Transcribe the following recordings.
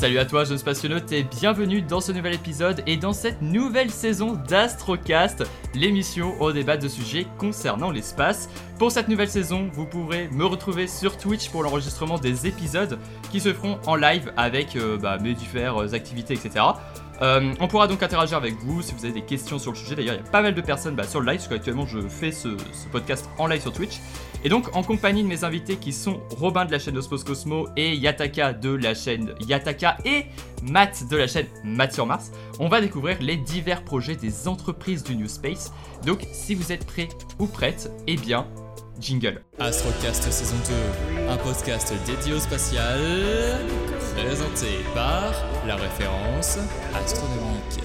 Salut à toi, jeune spationaute, et bienvenue dans ce nouvel épisode et dans cette nouvelle saison d'Astrocast, l'émission au débat de sujets concernant l'espace. Pour cette nouvelle saison, vous pourrez me retrouver sur Twitch pour l'enregistrement des épisodes qui se feront en live avec euh, bah, mes différentes activités, etc. Euh, on pourra donc interagir avec vous si vous avez des questions sur le sujet. D'ailleurs, il y a pas mal de personnes bah, sur le live, parce qu'actuellement je fais ce, podcast en live sur Twitch. Et donc, en compagnie de mes invités qui sont Robin de la chaîne Osmos Cosmo et Yataka de la chaîne Yataka et Matt de la chaîne Matt sur Mars, on va découvrir les divers projets des entreprises du New Space. Donc, si vous êtes prêts ou prêtes, eh bien, jingle. Astrocast saison 2, un podcast dédié au spatial, présenté par la référence astronomique.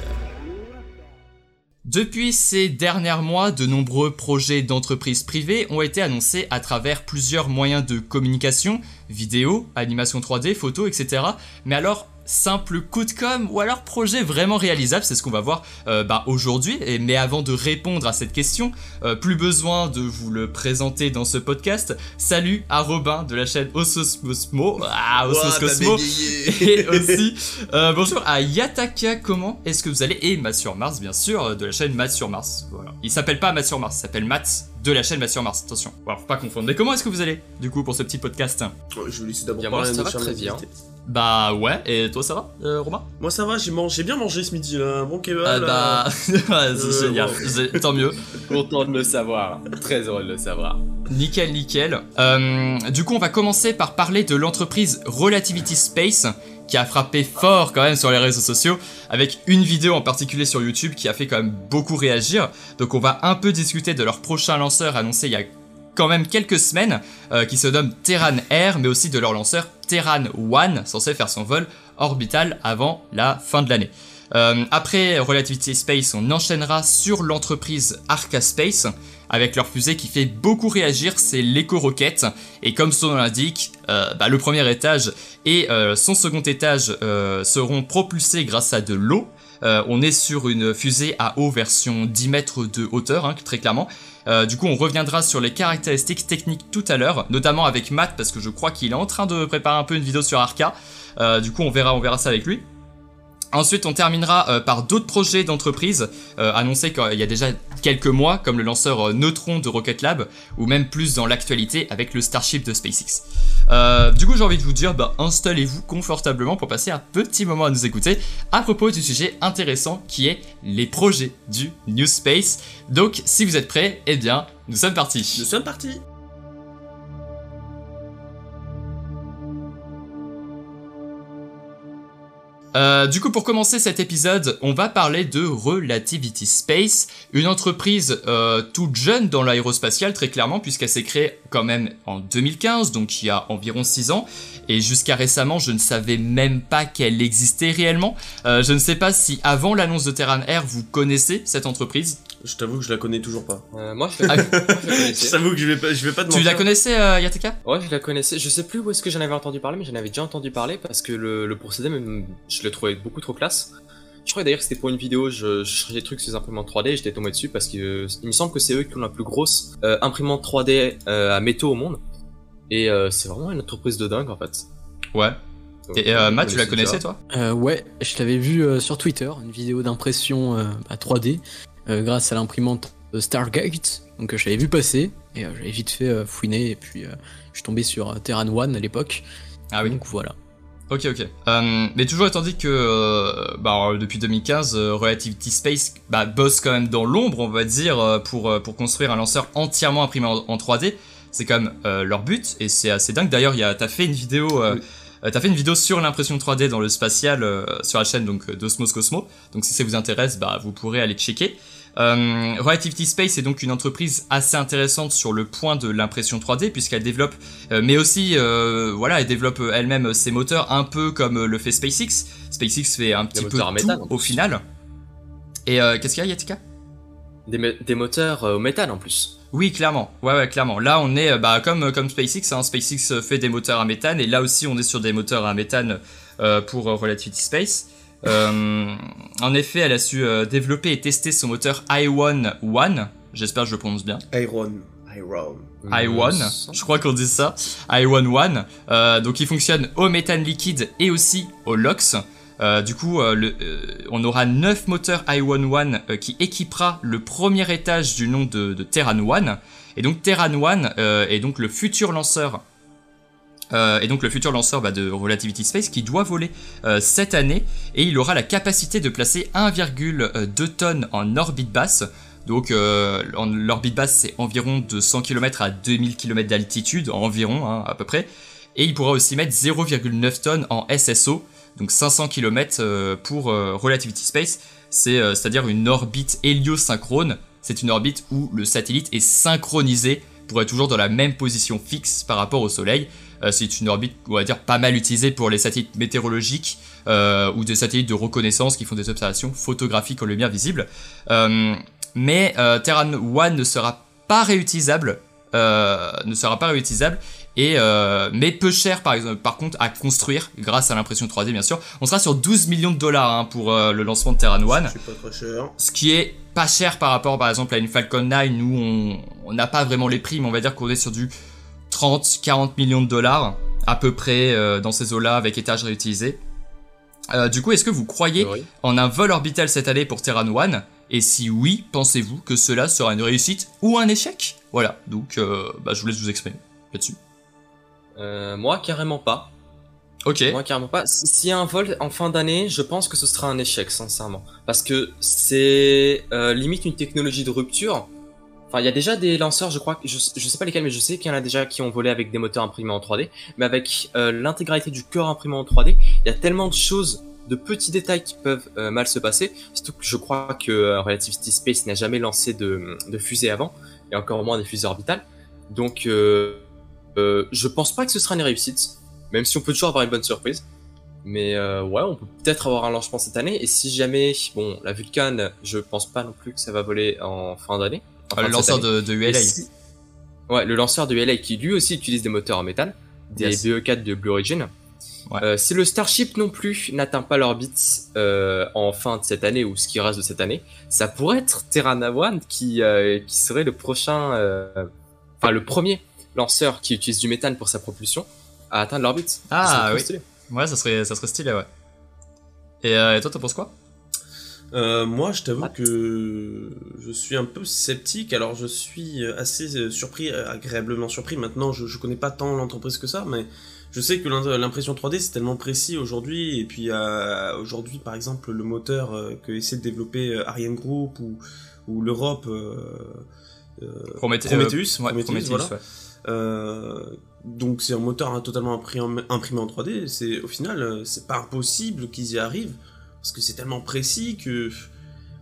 Depuis ces derniers mois, de nombreux projets d'entreprises privées ont été annoncés à travers plusieurs moyens de communication, vidéo, animation 3D, photos, etc. Mais alors, simple coup de com ou alors projet vraiment réalisable C'est ce qu'on va voir euh, bah, aujourd'hui. Mais avant de répondre à cette question, euh, plus besoin de vous le présenter dans ce podcast. Salut à Robin de la chaîne Ososmosmo. Ah, Osos Cosmo. Et aussi, euh, bonjour à Yataka, comment est-ce que vous allez? Et Matt sur Mars, bien sûr, de la chaîne Matt sur Mars. Voilà. Il s'appelle pas Matt sur Mars, il s'appelle Matt de la chaîne sur Mars. Attention, voilà, faut pas confondre. Mais comment est-ce que vous allez, du coup, pour ce petit podcast Je vais laisser d'abord Bien, parler ça va notre très bien. Bah ouais, et toi ça va, euh, Romain Moi ça va, j'ai mangé, bien mangé ce midi là, un bon kebab Ah bah, c'est Euh, génial, tant mieux. Content de le savoir, très heureux de le savoir. Nickel, nickel. Euh, du coup, on va commencer par parler de l'entreprise Relativity Space, a frappé fort quand même sur les réseaux sociaux, avec une vidéo en particulier sur YouTube qui a fait quand même beaucoup réagir. Donc on va un peu discuter de leur prochain lanceur annoncé il y a quand même quelques semaines, euh, qui se nomme Terran Air, mais aussi de leur lanceur Terran One, censé faire son vol orbital avant la fin de l'année. Euh, après Relativity Space, on enchaînera sur l'entreprise Arca Space, avec leur fusée qui fait beaucoup réagir, c'est l'éco-roquette. Et comme son nom l'indique, euh, bah, le premier étage et euh, son second étage seront propulsés grâce à de l'eau. On est sur une fusée à eau version 10 mètres de hauteur, hein, très clairement. Du coup, on reviendra sur les caractéristiques techniques tout à l'heure, notamment avec Matt, parce que je crois qu'il est en train de préparer un peu une vidéo sur Arca. Du coup, on verra, on verra ça avec lui. Ensuite, on terminera euh, par d'autres projets d'entreprise euh, annoncés qu'il y a déjà quelques mois, comme le lanceur euh, Neutron de Rocket Lab, ou même plus dans l'actualité avec le Starship de SpaceX. Du coup, j'ai envie de vous dire, bah, installez-vous confortablement pour passer un petit moment à nous écouter à propos du sujet intéressant qui est les projets du New Space. Donc, si vous êtes prêts, eh bien, nous sommes partis. Nous sommes partis Euh, du coup, pour commencer cet épisode, on va parler de Relativity Space, une entreprise euh, toute jeune dans l'aérospatial, très clairement, puisqu'elle s'est créée quand même en 2015, donc il y a environ 6 ans. Et jusqu'à récemment, je ne savais même pas qu'elle existait réellement. Euh, je ne sais pas si avant l'annonce de Terran Air, vous connaissez cette entreprise. Je t'avoue que je la connais toujours pas. Euh, moi, je, Ah, moi, je la t'avoue que je vais pas, je vais pas te tu la connaissais, euh, Yataka Ouais, je la connaissais. Je sais plus où est-ce que j'en avais entendu parler, mais j'en avais déjà entendu parler parce que le, le procédé, même, je le trouvais beaucoup trop classe. Je crois d'ailleurs que c'était pour une vidéo, je, je cherchais des trucs sur les imprimantes 3D et j'étais tombé dessus parce que euh, il me semble que c'est eux qui ont la plus grosse euh, imprimante 3D euh, à métaux au monde. Et euh, c'est vraiment une entreprise de dingue en fait. Ouais. Donc, Et euh, Matt, tu la connaissais toi? Euh, ouais, je l'avais vu euh, sur Twitter, une vidéo d'impression euh, à 3D euh, grâce à l'imprimante Stargate. Donc euh, je l'avais vu passer et euh, j'avais vite fait euh, fouiner et puis euh, je suis tombé sur euh, Terran One à l'époque. Ah oui. Donc voilà. Ok, ok. Euh, mais toujours étant dit que euh, bah, alors, depuis 2015, euh, Relativity Space bah, bosse quand même dans l'ombre, on va dire, euh, pour, euh, pour construire un lanceur entièrement imprimé en, en 3D. C'est quand même euh, leur but et c'est assez dingue. D'ailleurs, il y a- t'as fait une vidéo. euh, Oui. Euh, T'as fait une vidéo sur l'impression 3D dans le spatial euh, sur la chaîne donc euh, d'Osmos Cosmo. Donc si ça vous intéresse, bah vous pourrez aller checker. Euh, Relativity Space est donc une entreprise assez intéressante sur le point de l'impression 3D puisqu'elle développe, euh, mais aussi euh, voilà, elle développe elle-même ses moteurs un peu comme le fait SpaceX. SpaceX fait un petit peu tout en au final. Et qu'est-ce qu'il y a, Yatika? Des, des moteurs au métal en plus. Oui, clairement. Ouais, ouais, clairement. Là, on est euh, bah, comme, comme SpaceX. Hein. SpaceX euh, fait des moteurs à méthane et là aussi, on est sur des moteurs à méthane euh, pour euh, Relativity Space. Euh, en effet, elle a su euh, développer et tester son moteur i1 One. J'espère que je le prononce bien. Iron. Iron. I-1, je crois qu'on dit ça, I-1-1, euh, donc il fonctionne au méthane liquide et aussi au LOX. Euh, du coup, euh, euh, on aura 9 moteurs I-1-1 euh, qui équipera le premier étage du nom de, de Terran 1. Et donc Terran 1 euh, est donc le futur lanceur et donc le futur lanceur bah, de Relativity Space qui doit voler cette année et il aura la capacité de placer 1,2 tonnes en orbite basse. Donc l'orbite basse c'est environ de 100 km à 2000 km d'altitude environ hein, à peu près. Et il pourra aussi mettre 0,9 tonnes en SSO, donc 500 km euh, pour euh, Relativity Space. Euh, c'est-à-dire une orbite héliosynchrone. C'est une orbite où le satellite est synchronisé pour être toujours dans la même position fixe par rapport au Soleil. C'est une orbite, on va dire, pas mal utilisée pour les satellites météorologiques ou des satellites de reconnaissance qui font des observations photographiques en lumière visible. Mais Terran 1 ne sera pas réutilisable, ne sera pas réutilisable et euh, mais peu cher par exemple par contre à construire grâce à l'impression 3D bien sûr. On sera sur 12 millions de dollars hein, pour euh, le lancement de Terran 1 C'est pas très cher. ce qui est pas cher par rapport par exemple à une Falcon 9 où on n'a pas vraiment les prix mais on va dire qu'on est sur du 30-40 millions de dollars à peu près euh, dans ces eaux-là avec étages réutilisés. Euh, du coup, est-ce que vous croyez Oui. en un vol orbital cette année pour Terran 1 Et si oui, pensez-vous que cela sera une réussite ou un échec? Voilà, donc bah, je vous laisse vous exprimer là-dessus. Euh, moi, carrément pas. Ok, Moi, carrément pas. Si- S'il y a un vol en fin d'année, je pense que ce sera un échec, sincèrement. Parce que c'est euh, limite une technologie de rupture. Enfin, il y a déjà des lanceurs, je crois, je, je sais pas lesquels, mais je sais qu'il y en a déjà qui ont volé avec des moteurs imprimés en 3D. Mais avec euh, l'intégralité du corps imprimé en 3D, il y a tellement de choses, de petits détails qui peuvent euh, mal se passer. Surtout que je crois que euh, Relativity Space n'a jamais lancé de, de fusée avant, et encore moins des fusées orbitales. Donc, euh, euh, je pense pas que ce sera une réussite, même si on peut toujours avoir une bonne surprise. Mais euh, ouais, on peut peut-être avoir un lancement cette année. Et si jamais, bon, la Vulcan, je pense pas non plus que ça va voler en fin d'année. Euh, le de lanceur de, ULA. si- Ouais, le lanceur de ULA qui lui aussi utilise des moteurs en métal, des Yes. BE4 de Blue Origin. Ouais. Euh, si le Starship non plus n'atteint pas l'orbite euh, en fin de cette année ou ce qui reste de cette année, ça pourrait être Terran One qui, qui serait le prochain, enfin le premier lanceur qui utilise du méthane pour sa propulsion à atteindre l'orbite. Ah, oui. stylé. Ouais, ça serait, ça serait stylé, ouais. Et, euh, et toi, t'en penses quoi? Euh, moi, je t'avoue que je suis un peu sceptique. Alors, je suis assez euh, surpris, euh, agréablement surpris. Maintenant, je, je connais pas tant l'entreprise que ça, mais je sais que l'impression 3D c'est tellement précis aujourd'hui. Et puis, euh, aujourd'hui, par exemple, le moteur euh, que essaie de développer euh, Ariane Group ou, ou l'Europe. euh, euh, Prometheus, euh, ouais, Prometheus, Prometheus, voilà. ouais. Euh, donc c'est un moteur totalement imprimé, en 3D. C'est au final, euh, c'est pas impossible qu'ils y arrivent parce que c'est tellement précis que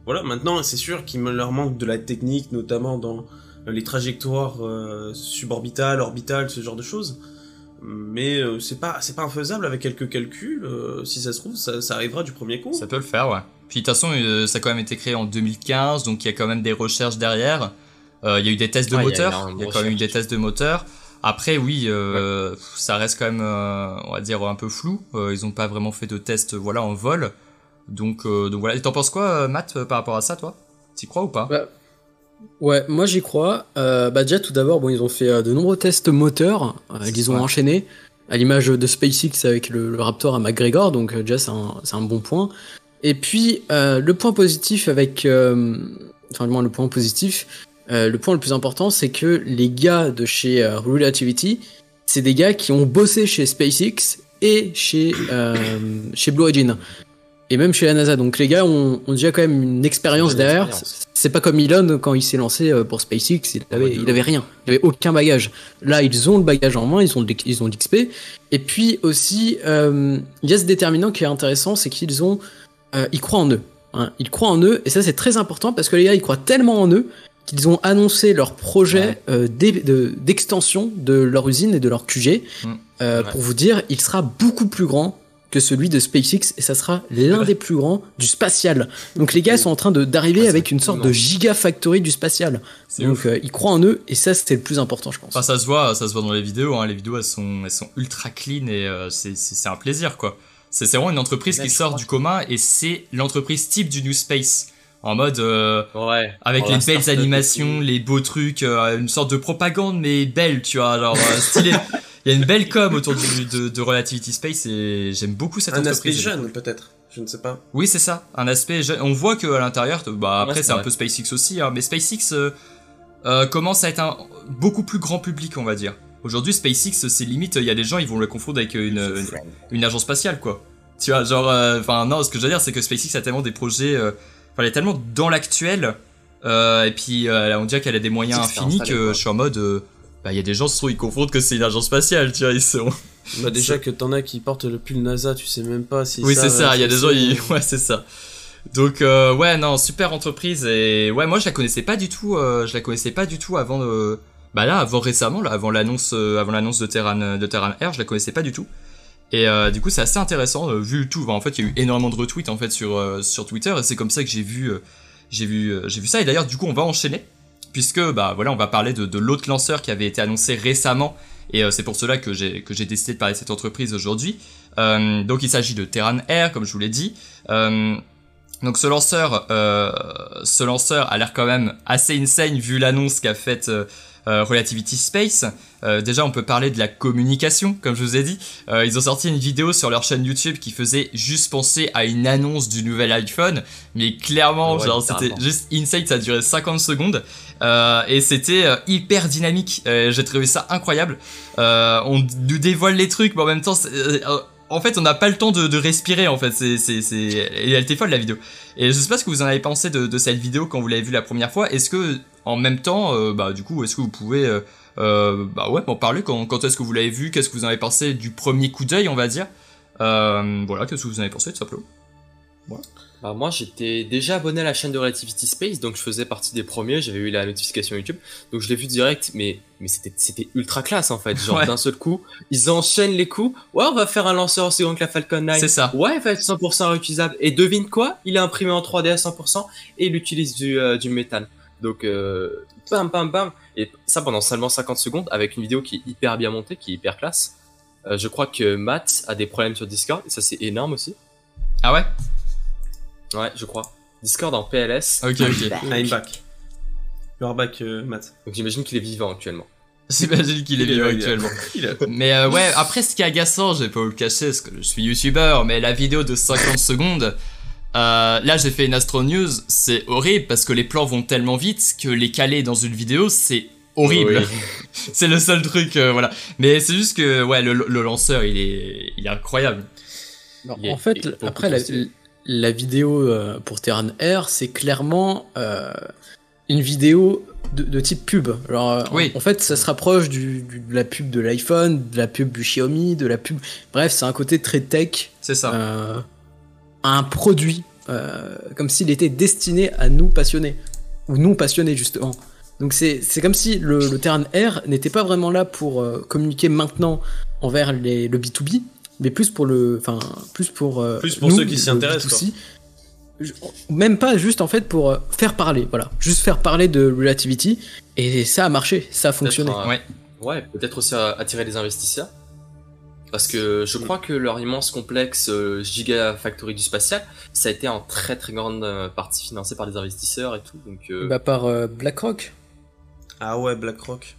voilà. Maintenant, c'est sûr qu'il leur manque de la technique, notamment dans les trajectoires euh, suborbitales, orbitales, ce genre de choses. Mais c'est pas c'est pas infaisable avec quelques calculs. si ça se trouve, ça, ça arrivera du premier coup. Ça peut le faire, ouais. Puis de toute façon, ça a quand même été créé en 2015, donc il y a quand même des recherches derrière. Euh, Il y a eu des tests de Ouais, il y a moteur. Il y a quand même eu des tests de moteur. Après, oui, euh, ça reste quand même, euh, on va dire, un peu flou. Euh, ils ont pas vraiment fait de tests, voilà, en vol. Donc, euh, donc voilà. Et t'en penses quoi, Matt, par rapport à ça, toi? T'y crois ou pas? Bah, Ouais, moi j'y crois. Euh, bah déjà tout d'abord, bon, ils ont fait euh, de nombreux tests moteurs. Euh, ils les ont Ouais. enchaînés à l'image de SpaceX avec le, le Raptor à McGregor, donc euh, déjà c'est un, c'est un bon point. Et puis euh, le point positif avec, enfin du moins le point positif, euh, le point le plus important, c'est que les gars de chez euh, Relativity, c'est des gars qui ont bossé chez SpaceX et chez euh, chez Blue Origin. Et même chez la NASA, donc les gars ont, ont déjà quand même une expérience derrière. C'est pas comme Elon quand il s'est lancé pour SpaceX, il avait, il rien, il avait aucun bagage. Là, ils ont le bagage en main, ils ont ils ont l'XP. Et puis aussi, il y a ce déterminant qui est intéressant, c'est qu'ils ont, ils croient en eux. hein. Ils croient en eux, et ça c'est très important parce que les gars, ils croient tellement en eux qu'ils ont annoncé leur projet euh, de- d'extension de, leur usine et de leur QG. Mm. Euh, Ouais. Pour vous dire, il sera beaucoup plus grand que celui de SpaceX et ça sera l'un des plus grands du spatial. Donc les gars sont en train de d'arriver Ah, c'est avec une sorte de immense. gigafactory du spatial. C'est Donc euh, ils croient en eux et ça c'était le plus important je pense. Enfin, ça se voit, ça se voit dans les vidéos. Hein. Les vidéos, elles sont, elles sont ultra clean et c'est, c'est, c'est un plaisir, quoi. C'est, c'est vraiment une entreprise Là, qui sort du commun et c'est l'entreprise type du New Space. En mode euh, Ouais. avec Oh, les belles animations, les beaux trucs, euh, une sorte de propagande mais belle, tu vois, genre euh, stylé. Il y a une belle com autour du, de, de Relativity Space et j'aime beaucoup cette Un entreprise. aspect jeune, peut-être. Je ne sais pas. Oui, c'est ça, un aspect. jeune. On voit que à l'intérieur, bah après Ouais, c'est un peu SpaceX aussi, hein, mais SpaceX euh, euh, commence à être un beaucoup plus grand public, on va dire. Aujourd'hui, SpaceX, c'est limite, il y a des gens, ils vont le confondre avec une, une, une agence spatiale, quoi. Tu vois, genre, euh, enfin non, ce que je veux dire, c'est que SpaceX a tellement des projets, euh, enfin, elle est tellement dans l'actuel, euh, et puis euh, on dirait qu'elle a des moyens infinis que quoi. je suis en mode, euh, bah il y a des gens, se trouvent, ils confondent que c'est une agence spatiale, tu vois, ils sont. Bah, déjà que t'en as qui portent le pull NASA, tu sais même pas si Oui, c'est ça, il y a des gens, ils... ouais, c'est ça. Donc, euh, ouais, non, super entreprise, et ouais, moi je la connaissais pas du tout, euh, je la connaissais pas du tout avant, euh, bah là, avant récemment, là, avant l'annonce, euh, avant l'annonce de Terran, de Terran Air, je la connaissais pas du tout. Et euh, du coup, c'est assez intéressant, euh, vu tout. En fait, il y a eu énormément de retweets en fait sur euh, sur Twitter, et c'est comme ça que j'ai vu, j'ai vu, j'ai vu ça. Et d'ailleurs, du coup, on va enchaîner, puisque bah voilà, on va parler de, l'autre lanceur qui avait été annoncé récemment, et c'est pour cela que j'ai que j'ai décidé de parler de cette entreprise aujourd'hui. Donc, il s'agit de Terran Air, comme je vous l'ai dit. Donc ce lanceur, ce lanceur a l'air quand même assez insane vu l'annonce qu'a faite euh, Relativity Space. Euh, déjà, on peut parler de la communication, comme je vous ai dit. Euh, ils ont sorti une vidéo sur leur chaîne YouTube qui faisait juste penser à une annonce du nouvel iPhone, mais clairement, Ouais, genre c'était juste insane, ça a duré 50 secondes et c'était hyper dynamique. J'ai trouvé ça incroyable. On nous dévoile les trucs, mais en même temps, en fait, on n'a pas le temps de, de respirer. En fait, c'est, c'est, c'est, et elle était folle la vidéo. Et je sais pas ce que vous en avez pensé de, de cette vidéo quand vous l'avez vue la première fois. Est-ce que, en même temps, euh, bah du coup, est-ce que vous pouvez, euh, euh, bah ouais, m'en parler quand, quand est-ce que vous l'avez vu Qu'est-ce que vous en avez pensé du premier coup d'œil, on va dire Voilà, qu'est-ce que vous en avez pensé tout simplement Bah, moi, j'étais déjà abonné à la chaîne de Relativity Space, donc je faisais partie des premiers, j'avais eu la notification YouTube, donc je l'ai vu direct, mais, mais c'était, c'était ultra classe en fait. Genre, Ouais. d'un seul coup, ils enchaînent les coups. Ouais, on va faire un lanceur aussi grand que la Falcon 9. C'est ça. Ouais, il va être 100% réutilisable. Et devine quoi? Il est imprimé en 3D à 100% et il utilise du, euh, du méthane. Donc, euh, bam, bam, bam. Et ça pendant seulement 50 secondes avec une vidéo qui est hyper bien montée, qui est hyper classe. Euh, je crois que Matt a des problèmes sur Discord, et ça c'est énorme aussi. Ah ouais? Ouais, je crois. Discord en PLS. Ok, ok. I'm back. You are back, euh, Matt. Donc j'imagine qu'il est vivant actuellement. J'imagine qu'il est vivant actuellement. A- Mais euh, ouais, après ce qui est agaçant, je vais pas vous le cacher, parce que je suis youtubeur, mais la vidéo de 50 secondes, euh, là j'ai fait une Astro News, c'est horrible parce que les plans vont tellement vite que les caler dans une vidéo, c'est horrible. Oui. c'est le seul truc, euh, voilà. Mais c'est juste que ouais, le, le lanceur, il est, il est incroyable. Il en fait, est après, la, vidéo euh, pour Terran Air, c'est clairement euh, une vidéo de, de type pub. Alors, Oui. en, en fait, ça se rapproche du, du- de la pub de l'iPhone, de la pub du Xiaomi, de la pub. Bref, c'est un côté très tech, C'est ça. Un produit, euh, comme s'il était destiné à nous passionnés, ou non passionnés justement. Donc c'est c'est comme si le, le Terran Air n'était pas vraiment là pour euh, communiquer maintenant envers les, le B2B, mais plus pour le, enfin plus pour euh, Plus pour nous, ceux qui s'y intéressent, B2C. Je- Même pas juste en fait pour faire parler, voilà, juste faire parler de Relativity et ça a marché, ça a fonctionné. Un- Ouais. Ouais, peut-être aussi attirer des investisseurs. Parce que je crois que leur immense complexe euh, Gigafactory du spatial, ça a été en très très grande euh, partie financé par des investisseurs et tout. Donc, euh, Bah par euh, BlackRock. Ah ouais, BlackRock.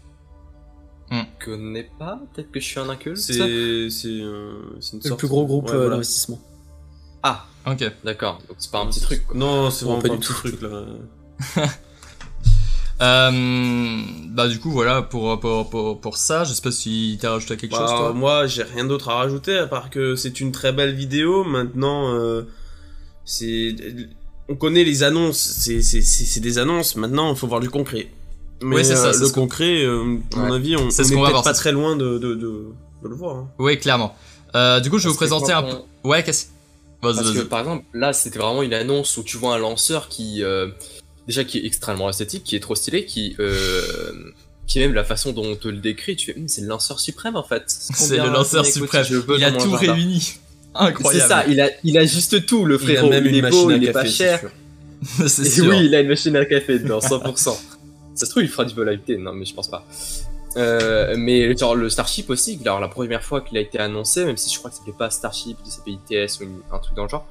je connais pas. Peut-être que je suis un inculte. C'est c'est euh, c'est une C'est le sorte- plus gros groupe Ouais, voilà. d'investissement. Ah, Ok. d'accord. Donc c'est pas un petit truc. quoi. Non, c'est vraiment pas pas un du petit tout. truc là. Euh, bah du coup voilà pour, pour, pour, pour ça, je sais pas si t'as rajouté quelque chose Bah, toi. moi, j'ai rien d'autre à rajouter à part que c'est une très belle vidéo. Maintenant, euh, c'est on connaît les annonces, c'est c'est c'est c'est des annonces. Maintenant, il faut voir du concret. Mais Ouais, c'est ça, euh, le ce concret, euh, à mon Ouais. avis, on, on C'est est ce qu'on va voir, pas très loin de de, de, de le voir. hein. Oui, clairement. Euh, du coup, je vais vous présenter un peu. Ouais, qu'est-ce Parce que par exemple, là, c'était vraiment une annonce où tu vois un lanceur qui, euh, déjà, qui est extrêmement esthétique, qui est trop stylé, qui, euh, qui même la façon dont on te le décrit, tu fais, Hum, c'est le lanceur suprême en fait. C'est le lanceur suprême. Il a tout réuni. C'est Incroyable. ça, il a, il a juste tout, le Il frérot. a même il une est beau, il est pas c'est cher. c'est sûr. oui, il a une machine à café dedans, 100%. ça se trouve, il fera du volatilité, non, mais je pense pas. Euh, mais genre le Starship aussi, alors la première fois qu'il a été annoncé, même si je crois que ça s'appelait pas Starship, il s'appelait ITS ou un truc dans le genre,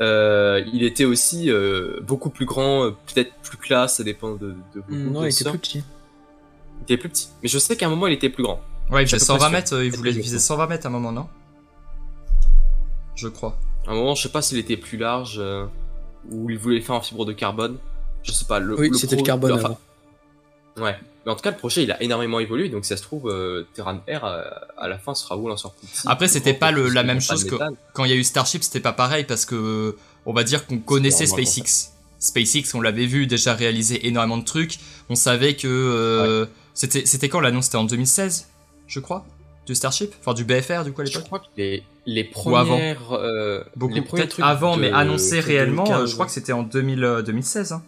euh, il était aussi euh, beaucoup plus grand, euh, peut-être plus classe, ça dépend de, de beaucoup Non, de il était plus petit. Il était plus petit. Mais je sais qu'à un moment, il était plus grand. Ouais, il faisait à peu 120 près mètres, euh, il voulait viser je 120 mètres à un moment, non? Je crois. À un moment, je sais pas s'il était plus large euh, ou il voulait faire en fibre de carbone. Je sais pas. Le, Oui, c'était le carbone enfin. Ouais. Mais en tout cas, le projet, il a énormément évolué. Donc, ça se trouve, euh, Terran Air, euh, à la fin, sera où petit. Après, c'était pas le- la même chose que-. Quand il y a eu Starship, c'était pas pareil parce que on va dire qu'on connaissait SpaceX. SpaceX, on l'avait vu déjà réaliser énormément de trucs. On savait que euh, c'était c'était quand l'annonce? C'était en 2016, je crois, du Starship, enfin du BFR du coup à Je l'époque? crois que les, les Ou avant. premières. euh, Beaucoup les premiers trucs avant, de- mais annoncé de réellement, 2015, euh, je crois que c'était en 2000, euh, 2016. Hein.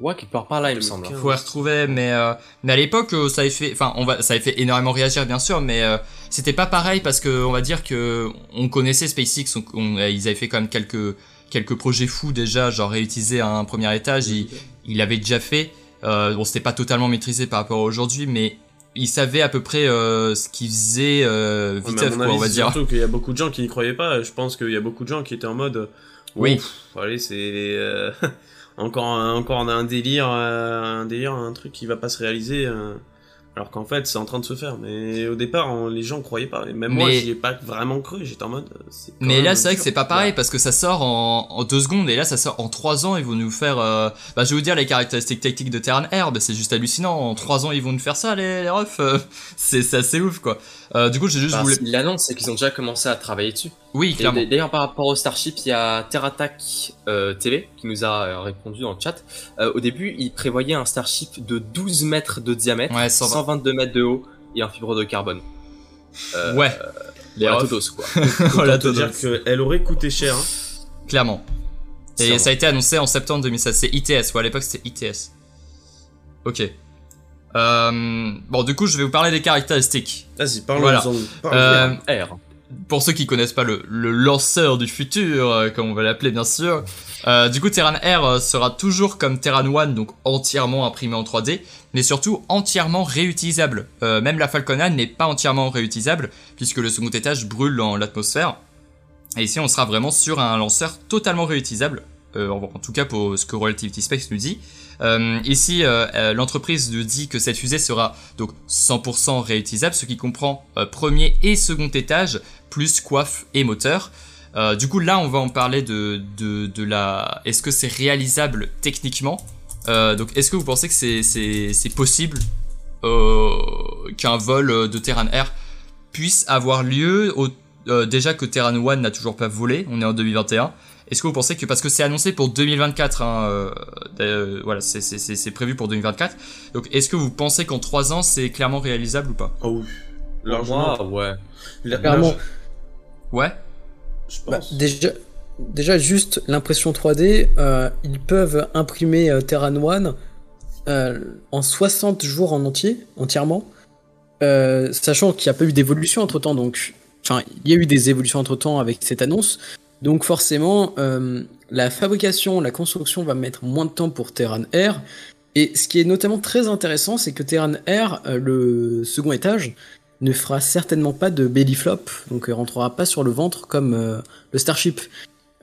Ouais, quelque part par là, il me semble. 2015. Faut les retrouver, mais euh, mais à l'époque, euh, ça avait fait, enfin, on va, ça avait fait énormément réagir, bien sûr, mais euh, c'était pas pareil parce que on va dire que on connaissait SpaceX, on, on- ils avaient fait quand même quelques quelques projets fous déjà, genre réutiliser un premier étage, ils il l'avaient déjà fait. Euh, bon, c'était pas totalement maîtrisé par rapport à aujourd'hui, mais ils savaient à peu près euh, ce qu'ils faisaient euh, Ouais, vite mon quoi, avis, on va dire. Surtout qu'il y a beaucoup de gens qui n'y croyaient pas. Je pense qu'il y a beaucoup de gens qui étaient en mode. Oui. Ouf, allez, c'est euh, encore un, encore un délire, euh, un délire, un truc qui va pas se réaliser. euh, alors qu'en fait, c'est en train de se faire. Mais au départ, on- les gens croyaient pas. Et même moi, Mais- j'y ai pas vraiment cru. J'étais en mode. euh, Mais là, c'est vrai que c'est pas pareil parce que ça sort en, en deux secondes et là, ça sort en trois ans. Ils vont nous faire. euh, Bah, je vais vous dire les caractéristiques techniques de Terran Air. Bah, c'est juste hallucinant. En trois ans, ils vont nous faire ça, les, les refs. euh, c'est assez ouf, quoi. Euh, du coup, j'ai juste Bah, voulu. s'ils l'annoncent, c'est qu'ils ont déjà commencé à travailler dessus. Oui, clairement. D'ailleurs, par rapport au Starship, il y a TerraTac euh, TV qui nous a euh, répondu dans le chat. Euh, au début, il prévoyait un Starship de 12 mètres de diamètre, Ouais, 120. 122 mètres de haut et en fibre de carbone. Euh, Ouais. Les voilà, todos, quoi. La Autant te dire qu'elle aurait coûté cher. hein. Clairement. Et Sûrement. ça a été annoncé en septembre 2016. C'est ITS, ou à l'époque c'était ITS. Ok. Euh, bon, du coup, je vais vous parler des caractéristiques. Vas-y, parlons Voilà. Euh, R. pour ceux qui connaissent pas le, lanceur du futur, euh, comme on va l'appeler bien sûr, euh, du coup Terran Air euh, sera toujours comme Terran One, donc entièrement imprimé en 3D, mais surtout entièrement réutilisable. Même la Falcon 9 n'est pas entièrement réutilisable, puisque le second étage brûle dans l'atmosphère. Et ici on sera vraiment sur un lanceur totalement réutilisable, en, tout cas pour ce que Relativity Space nous dit. Ici, l'entreprise nous dit que cette fusée sera donc 100% réutilisable, ce qui comprend premier et second étage, plus coiffe et moteur. Euh, du coup, là, on va en parler de, de, de la. Est-ce que c'est réalisable techniquement? Euh, Donc, est-ce que vous pensez que c'est, c'est, c'est possible euh, qu'un vol de Terran Air puisse avoir lieu au- euh, déjà que Terran One n'a toujours pas volé, on est en 2021. Est-ce que vous pensez que parce que c'est annoncé pour 2024, hein, euh, euh, voilà, c'est, c'est, c'est, c'est prévu pour 2024. Donc, est-ce que vous pensez qu'en 3 ans c'est clairement réalisable ou pas? Oh oui. Largement. moi, ouais. La- Clairement. Ouais. Je Bah, pense. déjà, déjà, juste l'impression 3D, euh, ils peuvent imprimer euh, Terran One euh, en 60 jours en entier, entièrement, euh, sachant qu'il n'y a pas eu d'évolution entre temps. Donc, enfin, il y a eu des évolutions entre temps avec cette annonce. Donc, forcément, euh, la fabrication, la construction va mettre moins de temps pour Terran Air. Et ce qui est notamment très intéressant, c'est que Terran Air, euh, le second étage, ne fera certainement pas de belly flop, donc euh, rentrera pas sur le ventre comme euh, le Starship,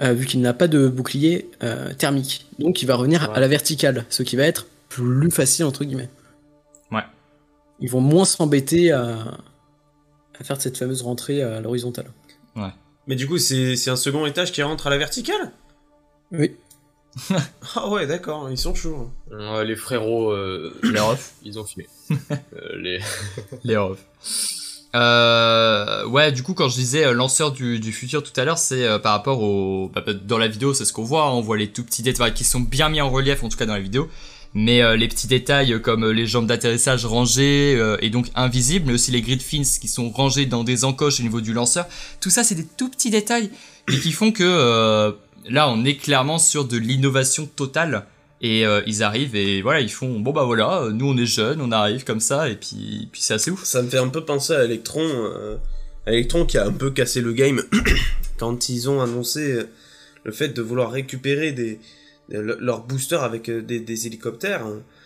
euh, vu qu'il n'a pas de bouclier euh, thermique. Donc il va revenir Ouais. à la verticale, ce qui va être plus facile entre guillemets. Ouais. Ils vont moins s'embêter à, à faire cette fameuse rentrée à l'horizontale. Mais du coup, c'est c'est un second étage qui rentre à la verticale? Oui. Ah ouais, d'accord, ils sont chauds. Euh, les frérots, euh, les refs, ils ont fumé. Euh, les... Les refs. Euh, ouais, du coup, quand je disais lanceur du, du futur tout à l'heure, c'est euh, par rapport au. bah, bah, dans la vidéo, c'est ce qu'on voit. hein, on voit les tout petits détails qui sont bien mis en relief, en tout cas dans la vidéo. Mais euh, les petits détails comme les jambes d'atterrissage rangées euh, et donc invisibles, mais aussi les grid fins qui sont rangés dans des encoches au niveau du lanceur. Tout ça, c'est des tout petits détails et qui font que euh, là, on est clairement sur de l'innovation totale. Et euh, ils arrivent et voilà, ils font bon bah voilà, euh, nous on est jeunes, on arrive comme ça et puis, puis c'est assez ouf. Ça me fait un peu penser à Electron. euh, Electron qui a un peu cassé le game quand ils ont annoncé euh, le fait de vouloir récupérer des, des- le- leurs boosters avec euh, des, des hélicoptères.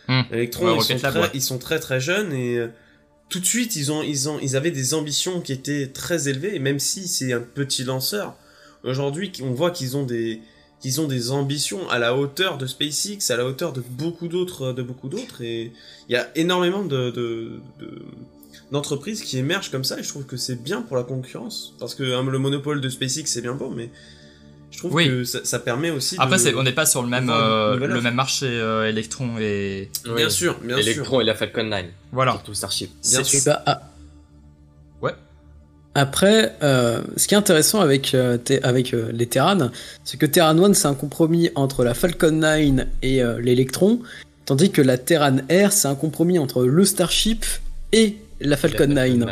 Hmm. Electron, Ouais, ils, sont Lab, très, ouais. ils sont très très jeunes et euh, tout de suite ils ont, ils ont ils avaient des ambitions qui étaient très élevées et même si c'est un petit lanceur, aujourd'hui, on voit qu'ils ont des qu'ils ont des ambitions à la hauteur de SpaceX, à la hauteur de beaucoup d'autres, de beaucoup d'autres, et il y a énormément de, de, de- d'entreprises qui émergent comme ça, et je trouve que c'est bien pour la concurrence, parce que hein, le monopole de SpaceX c'est bien beau, mais je trouve Oui. que ça, ça permet aussi. Après, de... c'est- on n'est pas sur le même, euh, le même marché euh, Electron et Bien sûr, bien sûr. Electron et la Falcon 9. voilà. Surtout Starship. Bien C'est- sûr. Bah. Après, euh, ce qui est intéressant avec, euh, avec euh, les Terran, c'est que Terran 1 c'est un compromis entre la Falcon 9 et l'Electron, tandis que la Terran Air c'est un compromis entre le Starship et la Falcon 9.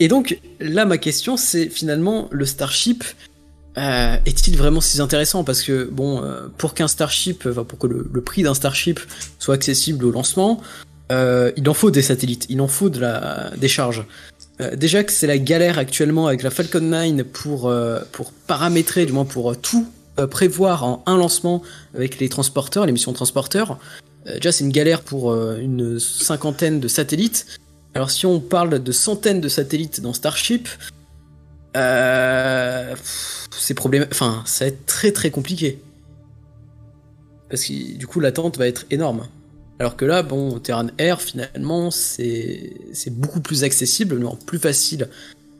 Et donc là, ma question, c'est finalement le Starship. est-il vraiment si intéressant? Parce que bon, pour qu'un Starship, enfin pour que le, le prix d'un Starship soit accessible au lancement, il en faut des satellites, il en faut de la des charges. Euh, déjà que c'est la galère actuellement avec la Falcon 9 pour euh, pour paramétrer, du moins pour euh, tout prévoir en un lancement avec les transporteurs, les missions transporteurs. Déjà, c'est une galère pour une cinquantaine de satellites. Alors si on parle de centaines de satellites dans Starship, c'est problème, ça va être très très compliqué parce que du coup l'attente va être énorme. Alors que là, bon, Terran Air finalement c'est beaucoup plus accessible, plus facile